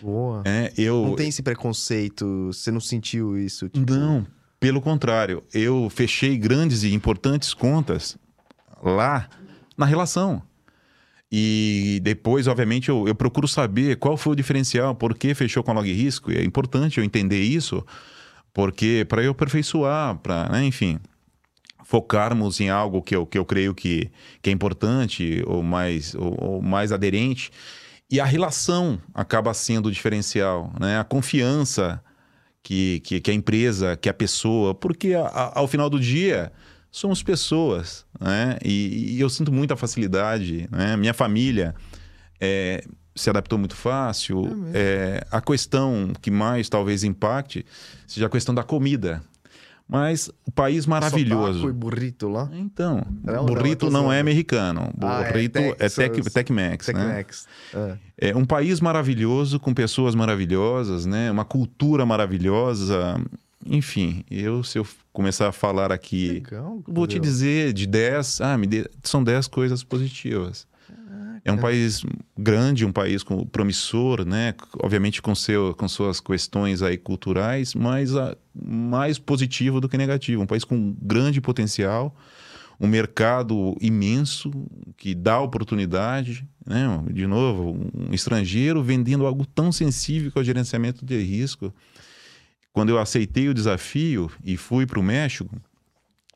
Boa. É, eu... Não tem esse preconceito? Você não sentiu isso? Tipo... Não, pelo contrário. Eu fechei grandes e importantes contas lá na relação. E depois, obviamente, eu, eu procuro saber qual foi o diferencial, por que fechou com a log risco. E é importante eu entender isso, porque para eu aperfeiçoar, para, né, enfim, focarmos em algo que eu, que eu creio que, que é importante ou mais, ou, ou mais aderente. E a relação acaba sendo o diferencial, né? A confiança que, que, que a empresa, que a pessoa, porque a, a, ao final do dia somos pessoas, né? E, e eu sinto muita facilidade, né? Minha família é, se adaptou muito fácil. É, é a questão que mais talvez impacte seja a questão da comida. Mas o país maravilhoso. Foi burrito lá? Então, não, burrito não, não é americano. Ah, é burrito é, Texas, é Tec-Mex, Tec né? É. é um país maravilhoso, com pessoas maravilhosas, né? Uma cultura maravilhosa. Enfim, eu se eu começar a falar aqui, Legal, vou te dizer de 10, ah, me dê, são 10 coisas positivas. É um país grande, um país com, promissor, né? Obviamente com, seu, com suas questões aí culturais, mas a, mais positivo do que negativo. Um país com grande potencial, um mercado imenso que dá oportunidade, né? De novo, um estrangeiro vendendo algo tão sensível que é o gerenciamento de risco. Quando eu aceitei o desafio e fui para o México,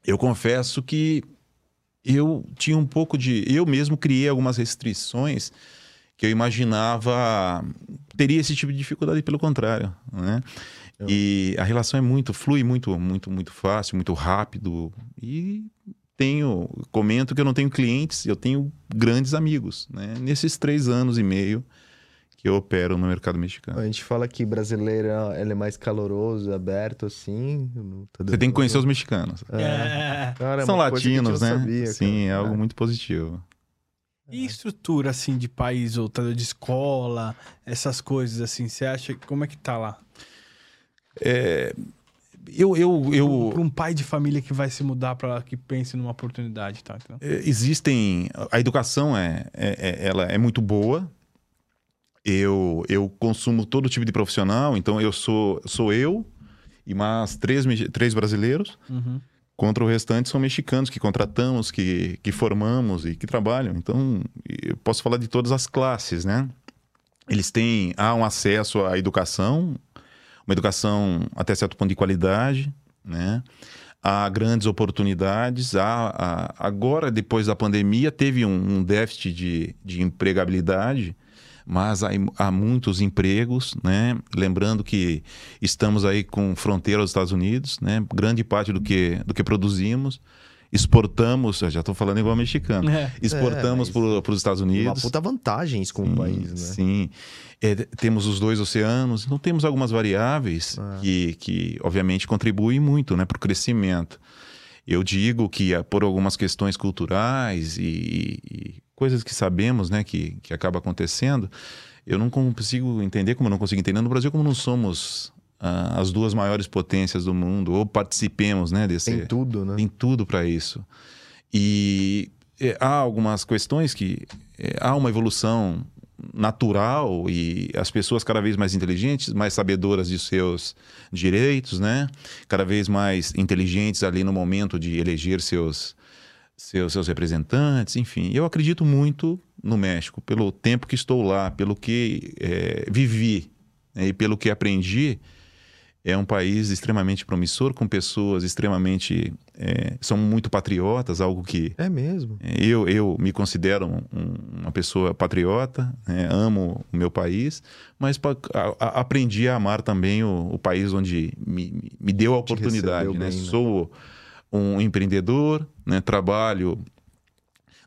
eu confesso que eu tinha um pouco de. Eu mesmo criei algumas restrições que eu imaginava teria esse tipo de dificuldade, pelo contrário. Né? E a relação é muito, flui muito, muito, muito fácil, muito rápido. E tenho, comento que eu não tenho clientes, eu tenho grandes amigos. Né? Nesses três anos e meio que eu opero no mercado mexicano. A gente fala que brasileiro ele é mais caloroso, aberto, assim. Você tem que conhecer os mexicanos. É. Cara, é São latinos, né? Sabia, Sim, cara. é algo muito positivo. E estrutura, assim, de país, ou de escola, essas coisas, assim, você acha, como é que tá lá? É, eu, eu, eu... Para um pai de família que vai se mudar para que pense numa oportunidade, tá? Então... Existem... A educação é, é, é, ela é muito boa, eu, eu consumo todo tipo de profissional, então eu sou, sou eu e mais três, três brasileiros. Uhum. Contra o restante são mexicanos que contratamos, que, que formamos e que trabalham. Então, eu posso falar de todas as classes, né? Eles têm há um acesso à educação, uma educação até certo ponto de qualidade, né? Há grandes oportunidades. Há, há agora, depois da pandemia, teve um, um déficit de, de empregabilidade mas há, há, muitos empregos, né? Lembrando que estamos aí com fronteira aos Estados Unidos, né? Grande parte do que, do que produzimos exportamos, já estou falando igual mexicano, é. exportamos é, para os Estados Unidos. Uma puta vantagem isso com o país, né? Sim, é, temos os dois oceanos, então temos algumas variáveis é. que, que, obviamente, contribuem muito né, para o crescimento. Eu digo que é por algumas questões culturais e, e coisas que sabemos, né, que, que acaba acontecendo, eu não consigo entender, como eu não consigo entender no Brasil, como não somos ah, as duas maiores potências do mundo, ou participemos, né, desse... Tem tudo, né? Tem tudo para isso. E é, há algumas questões que... É, há uma evolução natural e as pessoas cada vez mais inteligentes, mais sabedoras de seus direitos, né? Cada vez mais inteligentes ali no momento de eleger seus seus, seus representantes, enfim. Eu acredito muito no México, pelo tempo que estou lá, pelo que é, vivi né, e pelo que aprendi. é um país extremamente promissor, com pessoas extremamente. É, são muito patriotas, algo que. É mesmo. é, Eu, eu me considero um- uma pessoa patriota, né, amo o meu país, mas pa- a- a- aprendi a amar também o, o país onde me, me deu a oportunidade. Né? bem, né? Sou um empreendedor, né, trabalho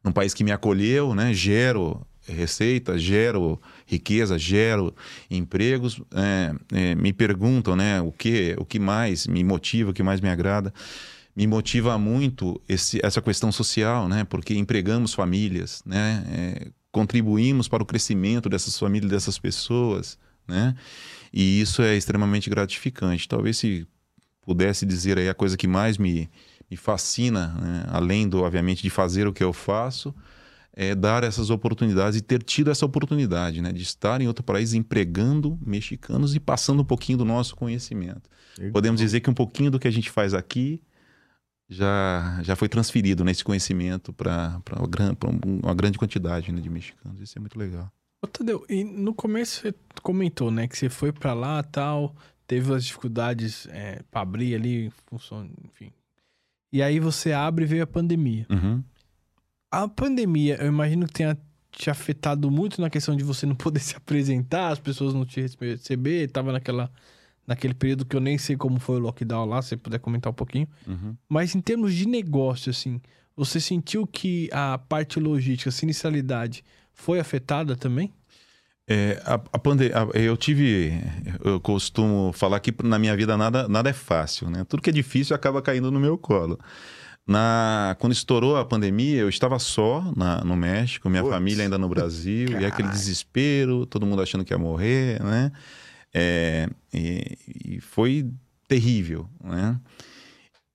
num país que me acolheu, né, gero receita, gero riqueza, gero empregos. é, é, me perguntam né, o, que, o que mais me motiva, o que mais me agrada. Me motiva muito esse, essa questão social, né? Porque empregamos famílias, né? é, contribuímos para o crescimento dessas famílias, dessas pessoas, né? E isso é extremamente gratificante. Talvez se pudesse dizer aí a coisa que mais me, me fascina, né? além do, obviamente, de fazer o que eu faço, é dar essas oportunidades e ter tido essa oportunidade, né? De estar em outro país empregando mexicanos e passando um pouquinho do nosso conhecimento. Podemos dizer que um pouquinho do que a gente faz aqui já, já foi transferido nesse conhecimento para uma grande quantidade né, de mexicanos. Isso é muito legal. Ô, Tadeu, e no começo você comentou, né, que você foi pra lá tal, teve as dificuldades é, pra abrir ali, função, enfim. E aí você abre e veio a pandemia. Uhum. A pandemia, eu imagino que tenha te afetado muito na questão de você não poder [laughs] se apresentar, as pessoas não te receber, tava naquela, naquele período que eu nem sei como foi o lockdown lá, se você puder comentar um pouquinho. Uhum. Mas em termos de negócio, assim, você sentiu que a parte logística, a sinistralidade, foi afetada também? É, a, a pande- eu tive, eu costumo falar que na minha vida nada, nada é fácil, né? Tudo que é difícil acaba caindo no meu colo. Na, quando estourou a pandemia, eu estava só na- no México, minha família ainda no Brasil, e aquele desespero, todo mundo achando que ia morrer, né? É, e, e foi terrível, né?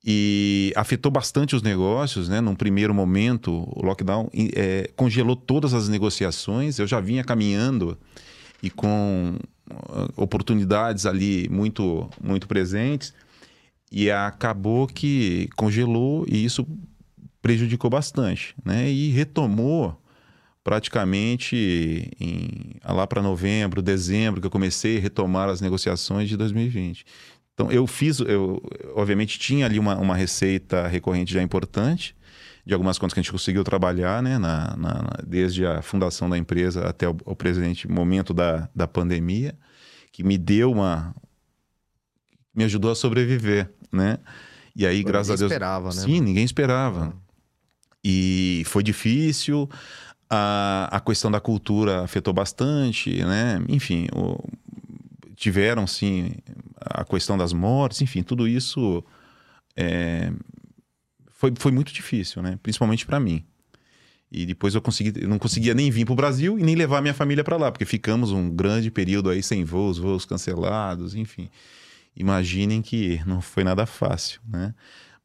E afetou bastante os negócios, né? Num primeiro momento, o lockdown é, congelou todas as negociações. Eu já vinha caminhando e com ah, oportunidades ali muito, muito presentes. E acabou que congelou e isso prejudicou bastante, né? E retomou praticamente em, lá para novembro, dezembro, que eu comecei a retomar as negociações de 2020. Então, eu fiz, eu obviamente tinha ali uma, uma receita recorrente já importante, de algumas contas que a gente conseguiu trabalhar, né, na, na- desde a fundação da empresa até o, o presente momento da, da pandemia, que me deu uma. me ajudou a sobreviver, né? E aí, graças a Ninguém Deus. esperava, né? Sim, ninguém esperava. E foi difícil. A, a questão da cultura afetou bastante, né? Enfim, o- tiveram, sim, a questão das mortes, enfim, tudo isso é, foi, foi muito difícil, né? Principalmente para mim. E depois eu consegui, eu não conseguia nem vir para o Brasil e nem levar minha família para lá, porque ficamos um grande período aí sem voos, voos cancelados, enfim. Imaginem que não foi nada fácil, né?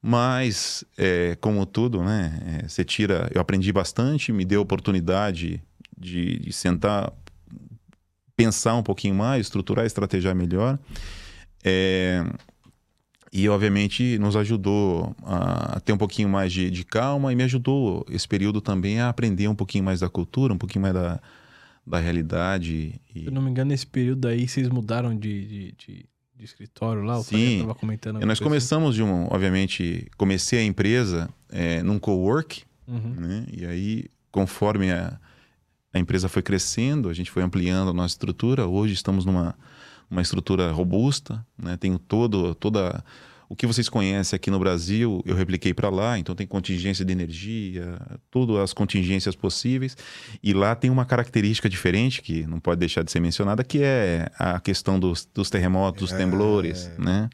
Mas, é, como tudo, né? é, você tira. Eu aprendi bastante, me deu oportunidade de, de sentar, pensar um pouquinho mais, estruturar, estrategiar melhor. É, e, obviamente, nos ajudou a ter um pouquinho mais de, de calma e me ajudou esse período também a aprender um pouquinho mais da cultura, um pouquinho mais da, da realidade. E... Se eu não me engano, nesse período aí vocês mudaram de, de, de- de escritório lá? Sim. Tadeu tava comentando. E nós coisa começamos de um, obviamente, comecei a empresa é, num co-work, assim? Uhum. né? E aí, conforme a, a empresa foi crescendo, a gente foi ampliando a nossa estrutura. Hoje estamos numa uma estrutura robusta, né? Tenho todo toda o que vocês conhecem aqui no Brasil, eu repliquei para lá, então tem contingência de energia, todas as contingências possíveis. E lá tem uma característica diferente que não pode deixar de ser mencionada, que é a questão dos, dos terremotos, dos temblores, né?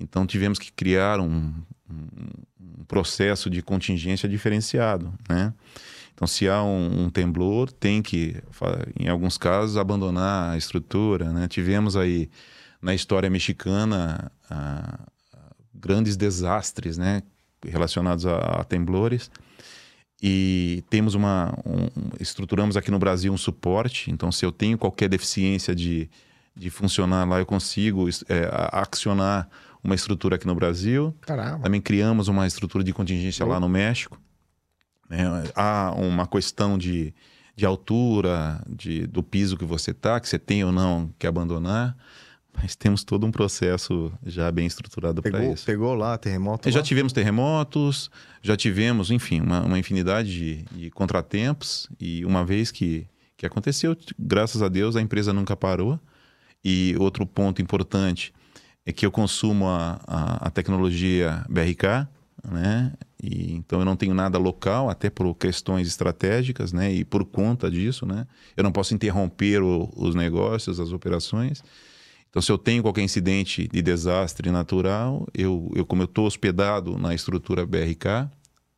Então tivemos que criar um, um- um processo de contingência diferenciado, né? Então, se há um, um temblor, tem que, em alguns casos, abandonar a estrutura, né? Tivemos aí na história mexicana ah, grandes desastres, né? Relacionados a, a temblores e temos uma um- estruturamos aqui no Brasil um suporte. Então, se eu tenho qualquer deficiência de, de funcionar lá, eu consigo é, a- acionar uma estrutura aqui no Brasil. Caramba. Também criamos uma estrutura de contingência lá no México. Né? há uma questão de, de altura, de, do piso que você tá, que você tem ou não que abandonar. Mas temos todo um processo já bem estruturado para isso. pegou lá, terremoto? Já lá? tivemos terremotos, já tivemos, enfim, uma, uma infinidade de, de contratempos. E uma vez que, que aconteceu, graças a Deus, a empresa nunca parou. E outro ponto importante é que eu consumo a, a, a tecnologia BRK, né? E, então eu não tenho nada local, até por questões estratégicas, né? E por conta disso, né? Eu não posso interromper o, os negócios, as operações. Então, se eu tenho qualquer incidente de desastre natural, eu, eu como eu estou hospedado na estrutura BRK,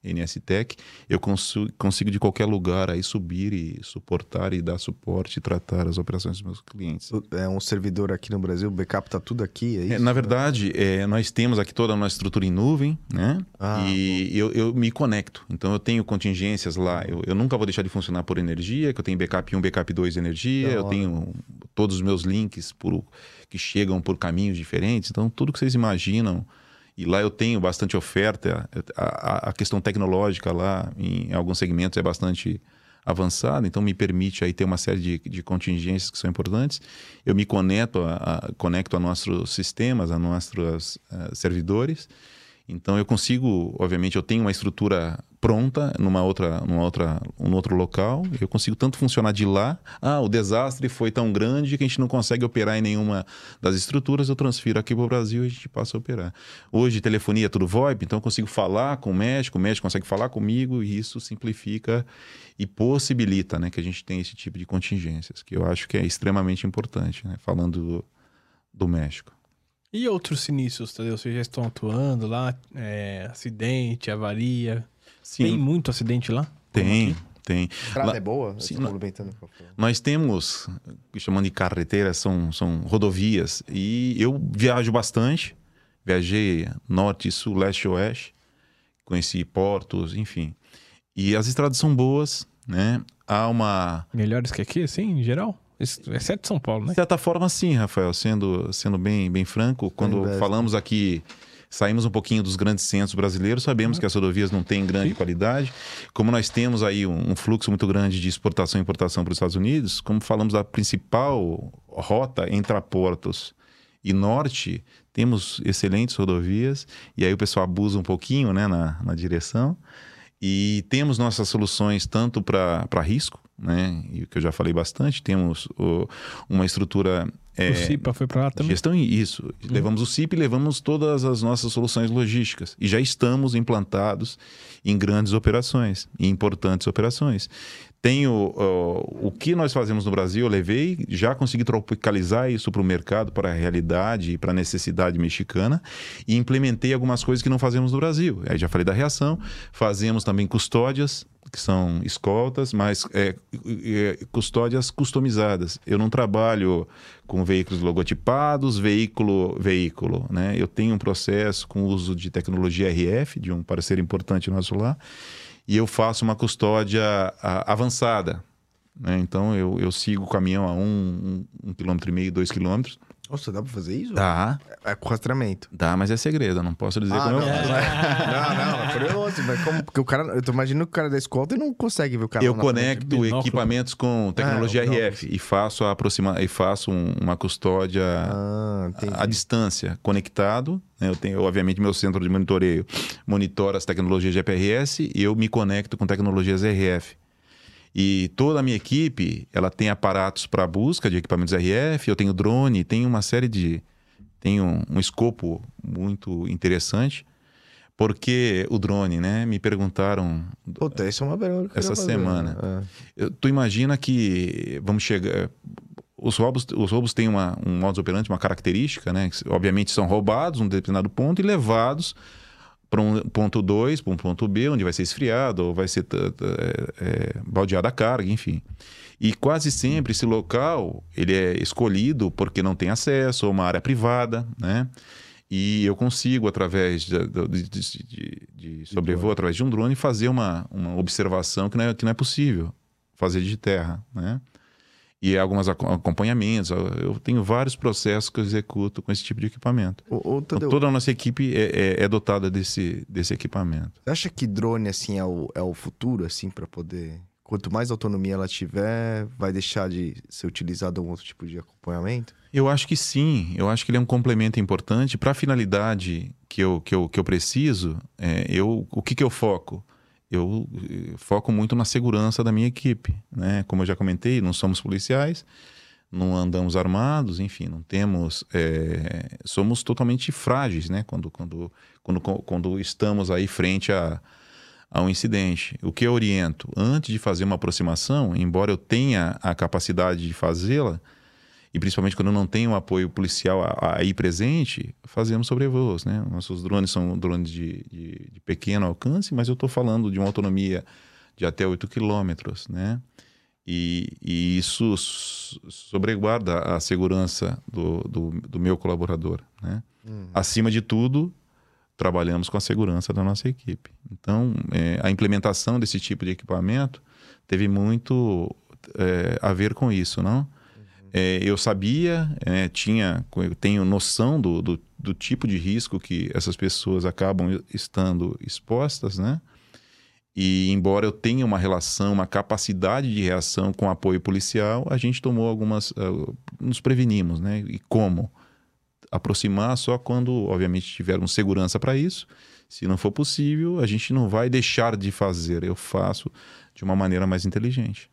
NSTech, eu consigo, de qualquer lugar aí subir e suportar e dar suporte e tratar as operações dos meus clientes. É um servidor aqui no Brasil, o backup tá tudo aqui, é isso? É, na verdade, é, nós temos aqui toda a nossa estrutura em nuvem, né? Ah, e eu, eu me conecto. Então eu tenho contingências lá. Eu, eu nunca vou deixar de funcionar por energia, que eu tenho backup 1, backup 2 de energia. Eu tenho todos os meus links por, que chegam por caminhos diferentes. Então tudo que vocês imaginam. E lá eu tenho bastante oferta. A, a- a questão tecnológica lá, em alguns segmentos, é bastante avançada. Então me permite aí ter uma série de, de contingências que são importantes. Eu me conecto a, a- conecto a nossos sistemas, a nossos eh, servidores. Então eu consigo, obviamente, eu tenho uma estrutura pronta numa outra, numa outra, um outro local. Eu consigo tanto funcionar de lá. Ah, o desastre foi tão grande que a gente não consegue operar em nenhuma das estruturas. Eu transfiro aqui para o Brasil e a gente passa a operar. Hoje telefonia é tudo VoIP, então eu consigo falar com o médico, o médico consegue falar comigo e isso simplifica e possibilita, né, que a gente tenha esse tipo de contingências, que eu acho que é extremamente importante, né, falando do, do México. E outros sinistros, Tadeu? Vocês já estão atuando lá? É, acidente, avaria. Sim, Tem muito acidente lá? Como tem, aqui? tem. Estrada Lá- é boa? Sim, por favor. Nós temos, chamando de carreteras, são, são rodovias. E eu viajo bastante. Viajei norte, sul, leste e oeste. Conheci portos, enfim. E as estradas são boas, né? Há uma... Melhores que aqui, assim, em geral? Exceto São Paulo, né? De certa forma, sim, Rafael. Sendo, sendo bem, bem franco, quando Investe. falamos aqui... Saímos um pouquinho dos grandes centros brasileiros, sabemos que as rodovias não têm grande Sim. qualidade. Como nós temos aí um, um fluxo muito grande de exportação e importação para os Estados Unidos, como falamos da principal rota entre a portos e norte, temos excelentes rodovias, e aí o pessoal abusa um pouquinho né, na, na direção. E temos nossas soluções tanto para risco, né, e o que eu já falei bastante, temos o- uma estrutura é, o CIPA foi pra lá também? Gestão isso. Levamos o CIP e levamos todas as nossas soluções logísticas. E já estamos implantados em grandes operações, em importantes operações. Tenho ó, o que nós fazemos no Brasil, eu levei, já consegui tropicalizar isso para o mercado, para a realidade e para a necessidade mexicana, e implementei algumas coisas que não fazemos no Brasil. Aí já falei da reação, fazemos também custódias, que são escoltas, mas é, é, custódias customizadas. Eu não trabalho com veículos logotipados, veículo, veículo, né? Eu tenho um processo com uso de tecnologia RF, de um parceiro importante nosso lá, e eu faço uma custódia avançada, né? Então eu, eu sigo o caminhão a um, um, um quilômetro e meio, dois quilômetros. Nossa, dá pra fazer isso? Dá, É com rastreamento. dá, mas é segredo, eu não posso dizer Ah, como não, eu não, não, é curioso, mas como? Porque o cara, eu tô imaginando que o cara da escolta e não consegue ver o cara Eu lá na frente. conecto equipamentos com tecnologia Ah, o RF e faço a aproxima e faço um- uma custódia Ah, à distância, conectado. né? Eu tenho, obviamente, meu centro de monitoreio monitora as tecnologias GPRS e eu me conecto com tecnologias RF. E toda a minha equipe, ela tem aparatos para busca de equipamentos RF, eu tenho drone, tenho uma série de... Tenho um, um escopo muito interessante, porque o drone, né? Me perguntaram Puta, isso é uma pergunta que Essa semana. eu- tu imagina que vamos chegar. Os roubos, os roubos têm uma, um modus operandi, uma característica, né? que, Obviamente são roubados num determinado ponto e levados para um ponto 2, para um ponto B, onde vai ser esfriado, ou vai ser é, é, baldeada a carga, enfim. E quase sempre esse local ele é escolhido porque não tem acesso ou uma área privada, né? E eu consigo, através de, de, de- de- de sobrevoo, através de um drone, fazer uma, uma observação que não, é, que não é possível fazer de terra, né? E alguns aco- acompanhamentos. Eu tenho vários processos que eu executo com esse tipo de equipamento. Ô, ô, Então, toda a nossa equipe é, é- é dotada desse, desse equipamento. você acha que drone, assim, é o, é o futuro, assim, pra poder quanto mais autonomia ela tiver, vai deixar de ser utilizado algum outro tipo de acompanhamento? Eu acho que sim. Eu acho que ele é um complemento importante para a finalidade que eu, que eu, que eu preciso. É, eu, o que, que eu foco? Eu eh, foco muito na segurança da minha equipe. Né? Como eu já comentei, não somos policiais, não andamos armados, enfim, não temos. É, somos totalmente frágeis né? quando, quando, quando, quando estamos aí frente a, a um incidente. O que eu oriento? Antes de fazer uma aproximação, embora eu tenha a capacidade de fazê-la, e principalmente quando não tem um apoio policial aí presente, fazemos sobrevoos, né? Nossos drones são drones de, de, de pequeno alcance, mas eu estou falando de uma autonomia de até 8 quilômetros, né? E, e, isso sobreguarda a segurança do, do, do meu colaborador, né? Uhum. Acima de tudo, trabalhamos com a segurança da nossa equipe. Então, é, a implementação desse tipo de equipamento teve muito é, a ver com isso, não? É, eu sabia, é, tinha, tenho noção do, do, do, tipo de risco que essas pessoas acabam estando expostas, né? E embora eu tenha uma relação, uma capacidade de reação com apoio policial, a gente tomou algumas, uh, nos prevenimos, né? E como? Aproximar só quando, obviamente, tivermos segurança para isso. Se não for possível, a gente não vai deixar de fazer. Eu faço de uma maneira mais inteligente.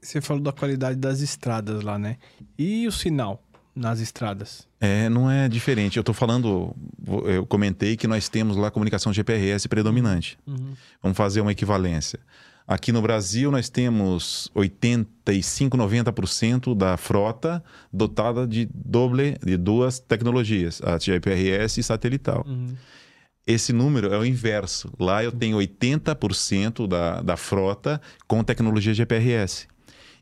Você falou da qualidade das estradas lá, né? E o sinal nas estradas? É, não é diferente. Eu estou falando, eu comentei que nós temos lá comunicação GPRS predominante. Uhum. Vamos fazer uma equivalência. Aqui no Brasil, nós temos 85, 90% da frota dotada de doble, de duas tecnologias, a GPRS e satelital. Uhum. Esse número é o inverso. Lá eu tenho 80% da, da frota com tecnologia GPRS.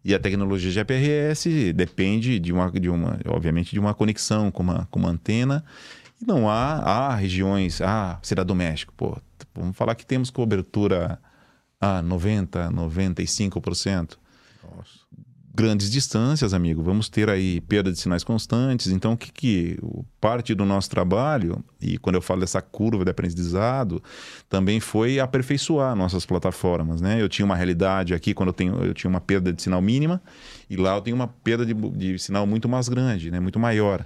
E a tecnologia GPRS depende de uma, de uma obviamente, de uma conexão com uma, com uma antena. E não há, há regiões, ah, cidade do México, pô, vamos falar que temos cobertura a ah, 90, 95%. Grandes distâncias, amigo. Vamos ter aí perda de sinais constantes. Então, o que, que parte do nosso trabalho, e quando eu falo dessa curva de aprendizado, também foi aperfeiçoar nossas plataformas, né? Eu tinha uma realidade aqui quando eu, tenho, eu tinha uma perda de sinal mínima, e lá eu tenho uma perda de, de sinal muito mais grande, né? Muito maior.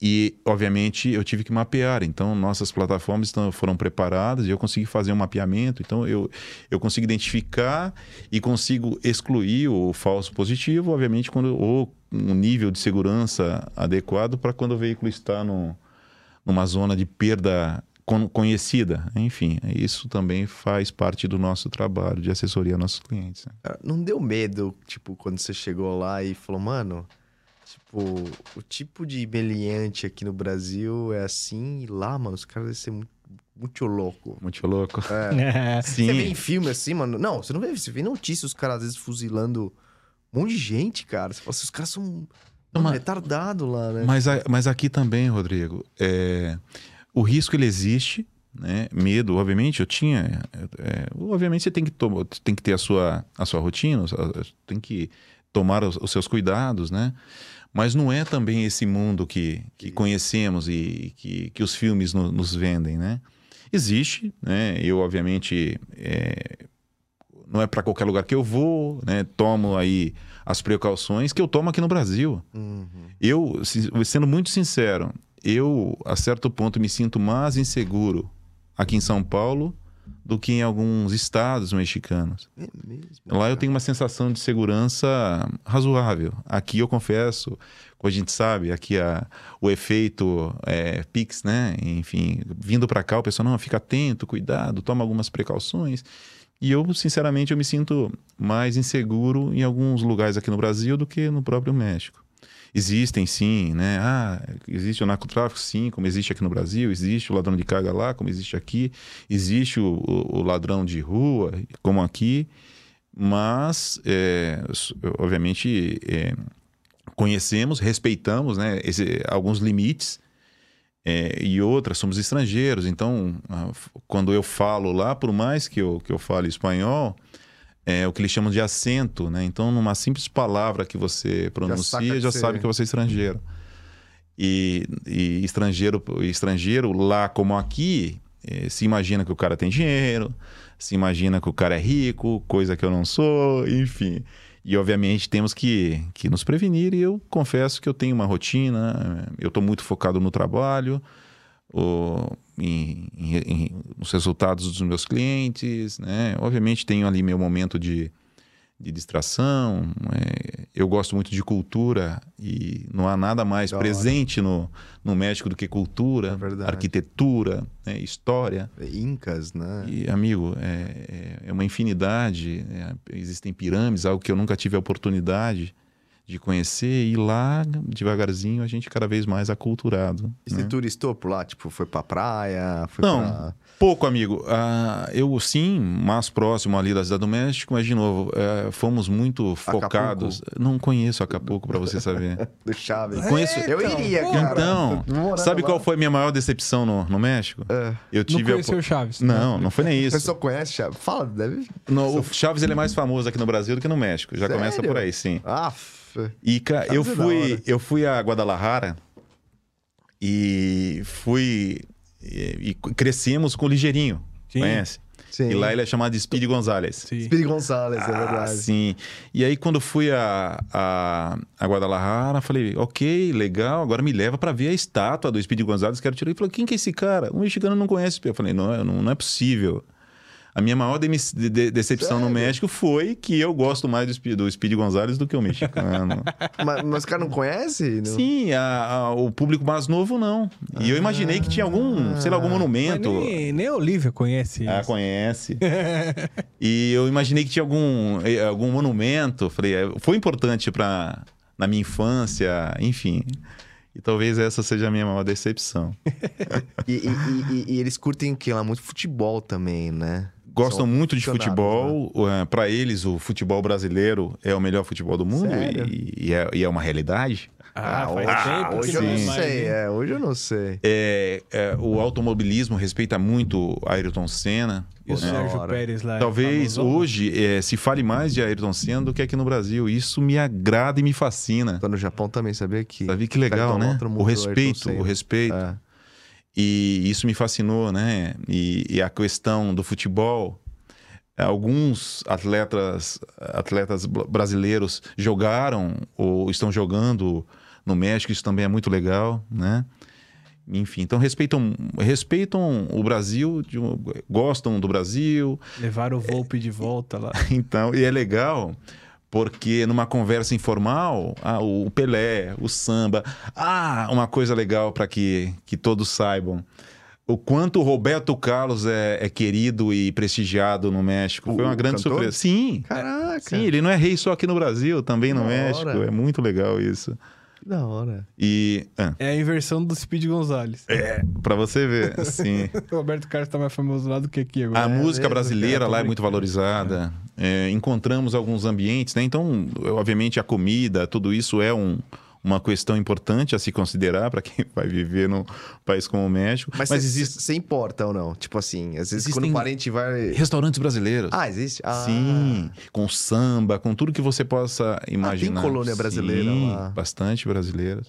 E, obviamente, eu tive que mapear. Então, nossas plataformas estão, foram preparadas e eu consegui fazer um mapeamento. Então, eu, eu consigo identificar e consigo excluir o falso positivo, obviamente, quando, ou um nível de segurança adequado para quando o veículo está no, numa zona de perda conhecida. Enfim, isso também faz parte do nosso trabalho de assessoria a nossos clientes. Né? Não deu medo, tipo, quando você chegou lá e falou, mano Tipo, o tipo de meliante aqui no Brasil é assim, e lá, mano, os caras devem ser muito, muito louco. Muito louco. É. Sim. [laughs] Você vê em filme assim, mano. Não, você não vê, você vê notícia os caras às vezes fuzilando um monte de gente, cara. Você fala assim, os caras são um retardados lá, né? Mas, mas aqui também, Rodrigo, é, o risco ele existe, né? Medo, obviamente, eu tinha. É, obviamente, você tem que, tomar, tem que ter a sua, a sua rotina, tem que tomar os, os seus cuidados, né? Mas não é também esse mundo que, que conhecemos e que, que os filmes no, nos vendem, né? Existe, né? Eu, obviamente, é... não é para qualquer lugar que eu vou, né? Tomo aí as precauções que eu tomo aqui no Brasil. Uhum. Eu, sendo muito sincero, eu, a certo ponto, me sinto mais inseguro aqui em São Paulo do que em alguns estados mexicanos. É mesmo, Lá eu tenho uma sensação de segurança razoável. Aqui eu confesso, como a gente sabe, aqui a, o efeito é, Pix, né? Enfim, vindo para cá o pessoal, não, fica atento, cuidado, toma algumas precauções. E eu, sinceramente, eu me sinto mais inseguro em alguns lugares aqui no Brasil do que no próprio México. Existem sim, né? Ah, existe o narcotráfico, sim, como existe aqui no Brasil, existe o ladrão de carga lá, como existe aqui, existe o, o, ladrão de rua, como aqui, mas, é, obviamente, é, conhecemos, respeitamos né, esse, alguns limites. É, e outras, somos estrangeiros, então, quando eu falo lá, por mais que eu, que eu fale espanhol, é o que eles chamam de acento, né? Então, numa simples palavra que você pronuncia, já, já sabe que você é estrangeiro. E, e estrangeiro, estrangeiro lá como aqui, eh, se imagina que o cara tem dinheiro, se imagina que o cara é rico, coisa que eu não sou, enfim. E obviamente temos que, que nos prevenir. E eu confesso que eu tenho uma rotina, eu estou muito focado no trabalho, o, em, em, nos resultados dos meus clientes, né? Obviamente tenho ali meu momento de, de distração. É, eu gosto muito de cultura e não há nada mais Da presente no, no México do que cultura, É arquitetura, né, história. Incas, né? E, amigo, é, é- é uma infinidade. é, existem pirâmides, algo que eu nunca tive a oportunidade de conhecer. E lá, devagarzinho, a gente cada vez mais aculturado. E né? você turistou por lá? Tipo, foi pra praia? Foi Não, pra... pouco, amigo. Ah, eu sim, mais próximo ali da Cidade do México, mas de novo, eh, fomos muito focados. Não conheço Acapulco, para você saber. [laughs] Do Chaves. Conheço- Eu iria, cara. Então, sabe lá. qual foi a minha maior decepção no, no México? É. Eu Não tive a conheceu opor- o Chaves? Não, não foi nem [laughs] A isso. pessoa conhece Chaves? Fala, deve... No, o Chaves ele é mais famoso aqui no Brasil do que no México. Já começa Sério? por aí, sim. Ah, E ca- eu Chaves é da fui, eu fui a Guadalajara e fui e, e crescemos com o Ligeirinho, Sim. conhece? sim. E lá ele é chamado de Speed Gonzalez. Sim. Speedy Gonçalves, é Ah, verdade. sim. E aí, quando fui a, a, a Guadalajara, falei, ok, legal, agora me leva pra ver a estátua do Speed Gonzalez, quero tirar. Ele falou, quem que é esse cara? Um mexicano não conhece. Eu falei, não, não, não é possível. A minha maior de- de- decepção no Sério? México foi que eu gosto mais do, Speed- do Speed Gonzalez do que o mexicano. [laughs] Mas, mas o cara não conhece? Não? Sim, a- a- o público mais novo não. E eu imaginei que tinha algum, sei lá, algum monumento. nem, nem a Olivia conhece Ah, isso. conhece. [laughs] e eu imaginei que tinha algum, eh, algum monumento. Falei, eh, foi importante para na minha infância, enfim. E talvez essa seja a minha maior decepção. [laughs] E, e- e- e- e eles curtem o quê? Lá muito futebol também, né? Gostam São muito de futebol. para eles, o futebol brasileiro é o melhor futebol do mundo e, e é, e é uma realidade. Ah, faz hoje, tempo hoje eu não é sei, é, hoje eu não sei. É, é, o automobilismo respeita muito Ayrton Senna. E o Da Sérgio. Pérez lá. é Talvez hoje eh, se fale mais de Ayrton Senna do que aqui no Brasil. Isso me agrada e me fascina. Tô no Japão também, sabia que... Sabe que legal, né? Cartolómetro O mudou Ayrton respeito, o respeito. É. E isso me fascinou, né? E, e a questão do futebol. Alguns atletas, atletas br- brasileiros jogaram ou estão jogando no México, isso também é muito legal, né? Enfim, então respeitam, respeitam o Brasil, de gostam do Brasil, Levaram o Volpe de volta lá. [laughs] então, e é legal porque numa conversa informal, ah, o Pelé, o samba, ah, uma coisa legal para que, que todos saibam. O quanto o Roberto Carlos é, é querido e prestigiado no México. Foi uma grande cantor? surpresa. Sim, Caraca, sim, ele não é rei só aqui no Brasil, também no Da México. É muito legal isso. Que da hora. E ah, É a inversão do Speed Gonzalez. é, para você ver, [laughs] sim. O Roberto Carlos tá mais famoso lá do que aqui agora. A É música mesmo, brasileira cara, lá é muito valorizada. É, encontramos alguns ambientes, né? Então, obviamente, a comida, tudo isso é um- uma questão importante a se considerar para quem [laughs] vai viver num país como o México. Mas Mas, você existem importa ou não? Tipo assim, às vezes quando Existem- o parente vai... restaurantes brasileiros. Ah, existe? Ah. Sim, com samba, com tudo que você possa imaginar. colônia brasileira Sim, lá. Bastante brasileira.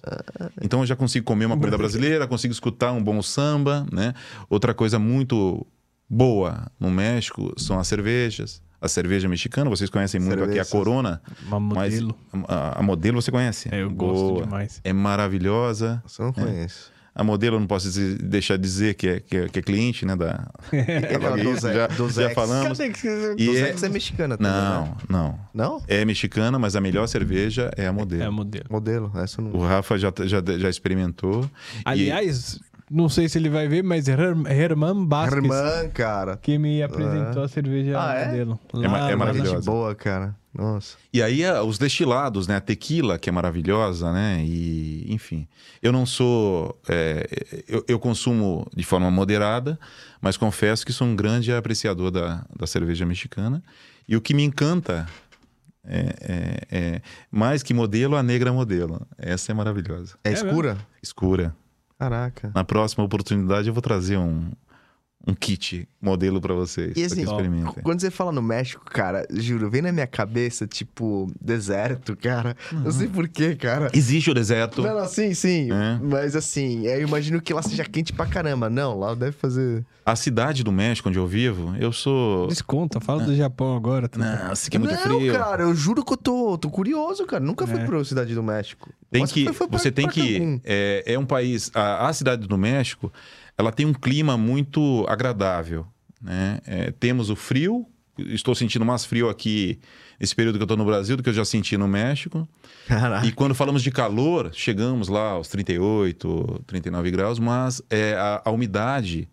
Então eu já consigo comer uma comida brasileira, consigo escutar um bom samba, né? Outra coisa muito boa no México são as cervejas. A cerveja mexicana, vocês conhecem muito aqui a. Corona, Uma mas modelo. a, a modelo você conhece? É, eu gosto Boa. demais. É maravilhosa. Você não conheço. A modelo eu não posso dizer- deixar de dizer que é, que é, que é cliente, né? Da, [laughs] Zé- já, já falamos. Cadê que você... E é- é mexicana também, Não, né? não. Não? É mexicana, mas a melhor cerveja é a modelo. É a modelo. Modelo, essa não... O Rafa já, já, já experimentou. E- Aliás, não sei se ele vai ver, mas Her- Herman Basques, Irmã, cara. que me apresentou a cerveja Ah, é? modelo. É ma- é lá- maravilhosa. Gente boa, cara. Nossa. E aí ah, os destilados, né? A tequila, que é maravilhosa, né? E, enfim. Eu não sou. é, eu, eu consumo de forma moderada, mas confesso que sou um grande apreciador da, da cerveja mexicana. E o que me encanta é, é- é mais que modelo, a negra modelo. Essa é maravilhosa. É, É escura? Escura. Caraca. Na próxima oportunidade eu vou trazer um, um kit modelo pra vocês. E assim, que experimentem. Quando você fala no México, cara, juro, vem na minha cabeça, tipo, deserto, cara. Não sei porquê, cara. Existe o deserto. Não, não, sim, sim. É. Mas assim, eu imagino que lá seja quente pra caramba. Não, lá deve fazer. A cidade do México, onde eu vivo, eu sou. Desconta, fala do Japão agora. tá? Não, isso aqui é muito não, frio. cara, eu juro que eu tô, tô curioso, cara. Nunca fui É. pra cidade do México. Tem Mas que, foi- foi pra- você tem pra que. É, é um país. A, a cidade do México, ela tem um clima muito agradável. Né? É, temos o frio. Estou sentindo mais frio aqui nesse período que eu estou no Brasil do que eu já senti no México. Caraca. E quando falamos de calor, chegamos lá aos 38, 39 graus, mas é, a, a umidade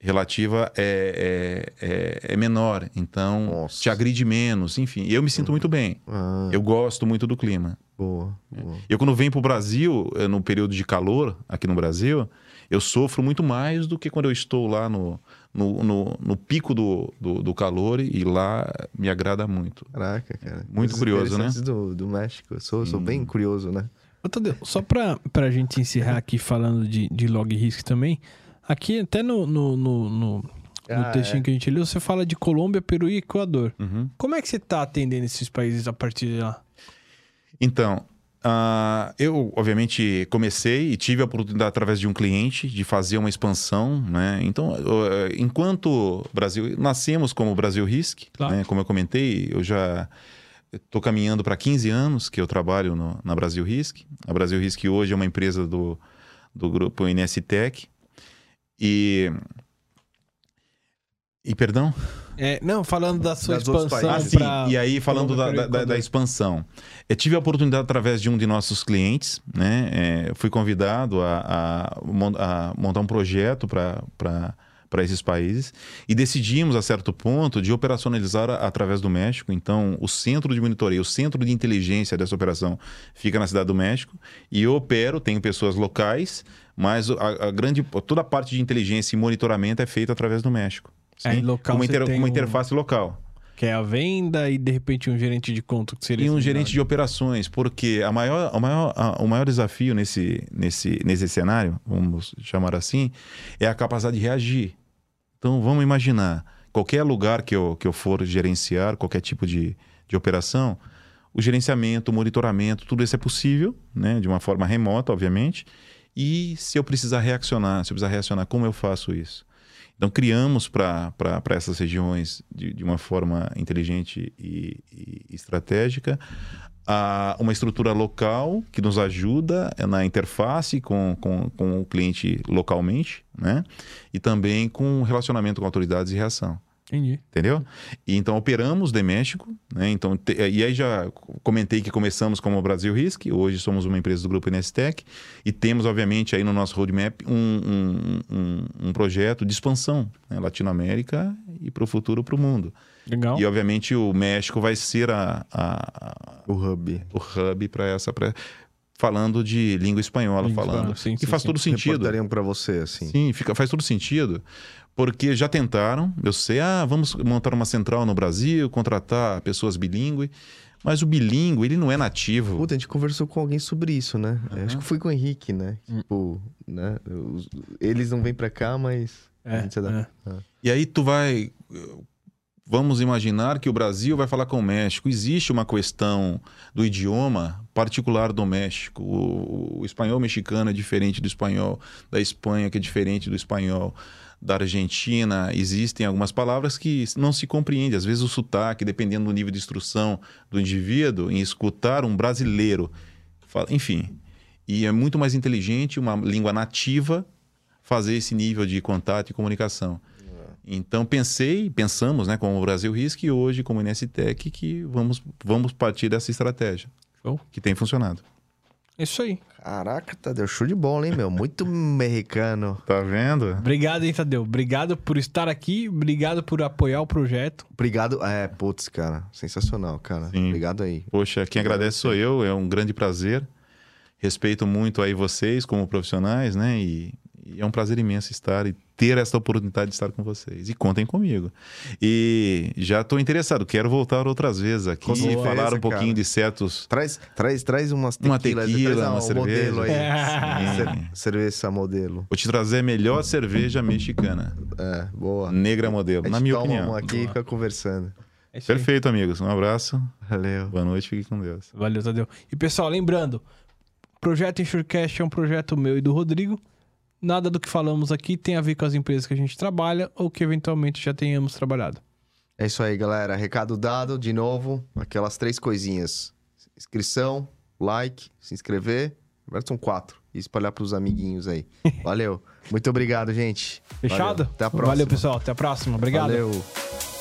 relativa é, é, é, é menor, então Nossa. te agride menos, enfim. Eu me sinto muito bem. Ah, Eu gosto muito do clima. boa, boa. Eu, quando venho para o Brasil, eh, no período de calor, aqui no Brasil, eu sofro muito mais do que quando eu estou lá no, no, no, no pico do, do, do calor e lá me agrada muito. Caraca, cara. Muito Coisas curioso, né? Do, do México. Eu sou, sou bem curioso, né? Ô, Tadeu, só pra, pra gente encerrar aqui falando de, de log risk também, aqui até no, no, no, no, no Ah, textinho é. que a gente leu, você fala de Colômbia, Peru e Equador. Uhum. Como é que você tá atendendo esses países a partir de lá? Então, ah, eu obviamente comecei e tive a oportunidade através de um cliente de fazer uma expansão, né? Então, eh, enquanto Brasil nascemos como Brasil Risk, Claro. né? como eu comentei, eu já estou caminhando para 15 anos que eu trabalho no- na Brasil Risk. A Brasil Risk hoje é uma empresa do, do grupo Inestec. E e perdão? É, não, falando da sua Das expansão Ah, sim. pra... E aí, falando da, da- da- expansão. Eu tive a oportunidade, através de um de nossos clientes, né? é, fui convidado a, a a montar um projeto para esses países e decidimos, a certo ponto, de operacionalizar a- através do México. Então, o centro de monitoria, o centro de inteligência dessa operação fica na cidade do México e eu opero, tenho pessoas locais, mas a, a grande, toda a parte de inteligência e monitoramento é feita através do México. Sim, local, uma, inter- uma um- interface local. Que é a venda e de repente um gerente de conta que seria E um gerente de operações, porque a maior, a maior, a- o maior desafio nesse, nesse, nesse cenário, vamos chamar assim, é a capacidade de reagir. Então, vamos imaginar, qualquer lugar que eu, que eu for gerenciar, qualquer tipo de, de operação, o gerenciamento, o monitoramento, tudo isso é possível, né, de uma forma remota, obviamente. E se eu precisar reaccionar, se eu precisar reacionar, como eu faço isso? Então, criamos para essas regiões, de, de uma forma inteligente e, e estratégica, a- uma estrutura local que nos ajuda na interface com, com, com o cliente localmente, né? E também com relacionamento com autoridades e reação. Entendi. Entendeu? E então operamos de México, né? Então, te- e aí já comentei que começamos como Brasil Risk, hoje somos uma empresa do grupo Nestec e temos, obviamente, aí no nosso roadmap um, um, um, um projeto de expansão, né? Latinoamérica e para o futuro para o mundo. Legal. E obviamente o México vai ser a, a- a- O hub. o hub para essa. Pra, falando de língua espanhola, Língua falando. espanhola, sim, e sim, faz sim. todo sentido. Reportariam pra você, assim. Sim, fica, faz todo sentido. Porque já tentaram, eu sei, ah, vamos montar uma central no Brasil, contratar pessoas bilíngue. Mas o bilíngue, ele não é nativo. Puta, a gente conversou com alguém sobre isso, né? Acho que foi com o Henrique, né? Tipo, né? Eles não vêm pra cá, mas. a É, gente se adapta. é. E aí tu vai. Vamos imaginar que o Brasil vai falar com o México. Existe uma questão do idioma particular do México. O, o espanhol mexicano é diferente do espanhol da Espanha, que é diferente do espanhol da Argentina. Existem algumas palavras que não se compreende. Às vezes o sotaque, dependendo do nível de instrução do indivíduo, em escutar um brasileiro. fala- Enfim. E é muito mais inteligente uma língua nativa fazer esse nível de contato e comunicação. Então pensei, pensamos, né, como o Brasil Risk e hoje como Nstec que vamos vamos partir dessa estratégia Show. que tem funcionado. Isso aí. Caraca, Tadeu, show de bola, hein, meu? Muito [laughs] americano. Tá vendo? Obrigado, hein, Tadeu. Obrigado por estar aqui. Obrigado por apoiar o projeto. Obrigado. É, putz, cara. Sensacional, cara. Sim. Obrigado aí. Poxa, quem agradece sou eu, é um grande prazer. Respeito muito aí vocês como profissionais, né? E, e é um prazer imenso estar e ter essa oportunidade de estar com vocês. E contem comigo. E já estou interessado, quero voltar outras vezes aqui Com e falar um pouquinho cara. de certos Traz, traz, traz umas Uma tequilas, tequila, traz uma um cerveja. modelo aí. [laughs] É. Cer- cerveja modelo. Vou te trazer a melhor cerveja mexicana. É, boa. Negra modelo, A na minha toma opinião. uma aqui e fica conversando. É. Perfeito, amigos. Um abraço. Valeu. Boa noite, fique com Deus. Valeu, Tadeu. E pessoal, lembrando, o projeto Insurecast é um projeto meu e do Rodrigo. Nada do que falamos aqui tem a ver com as empresas que a gente trabalha ou que eventualmente já tenhamos trabalhado. É isso aí, galera. Recado dado, de novo, aquelas três coisinhas: inscrição, like, se inscrever. Agora são quatro. E espalhar pros amiguinhos aí. [laughs] Valeu. Muito obrigado, gente. Fechado? Valeu. Até a próxima. Valeu, pessoal. Até a próxima. Obrigado. Valeu.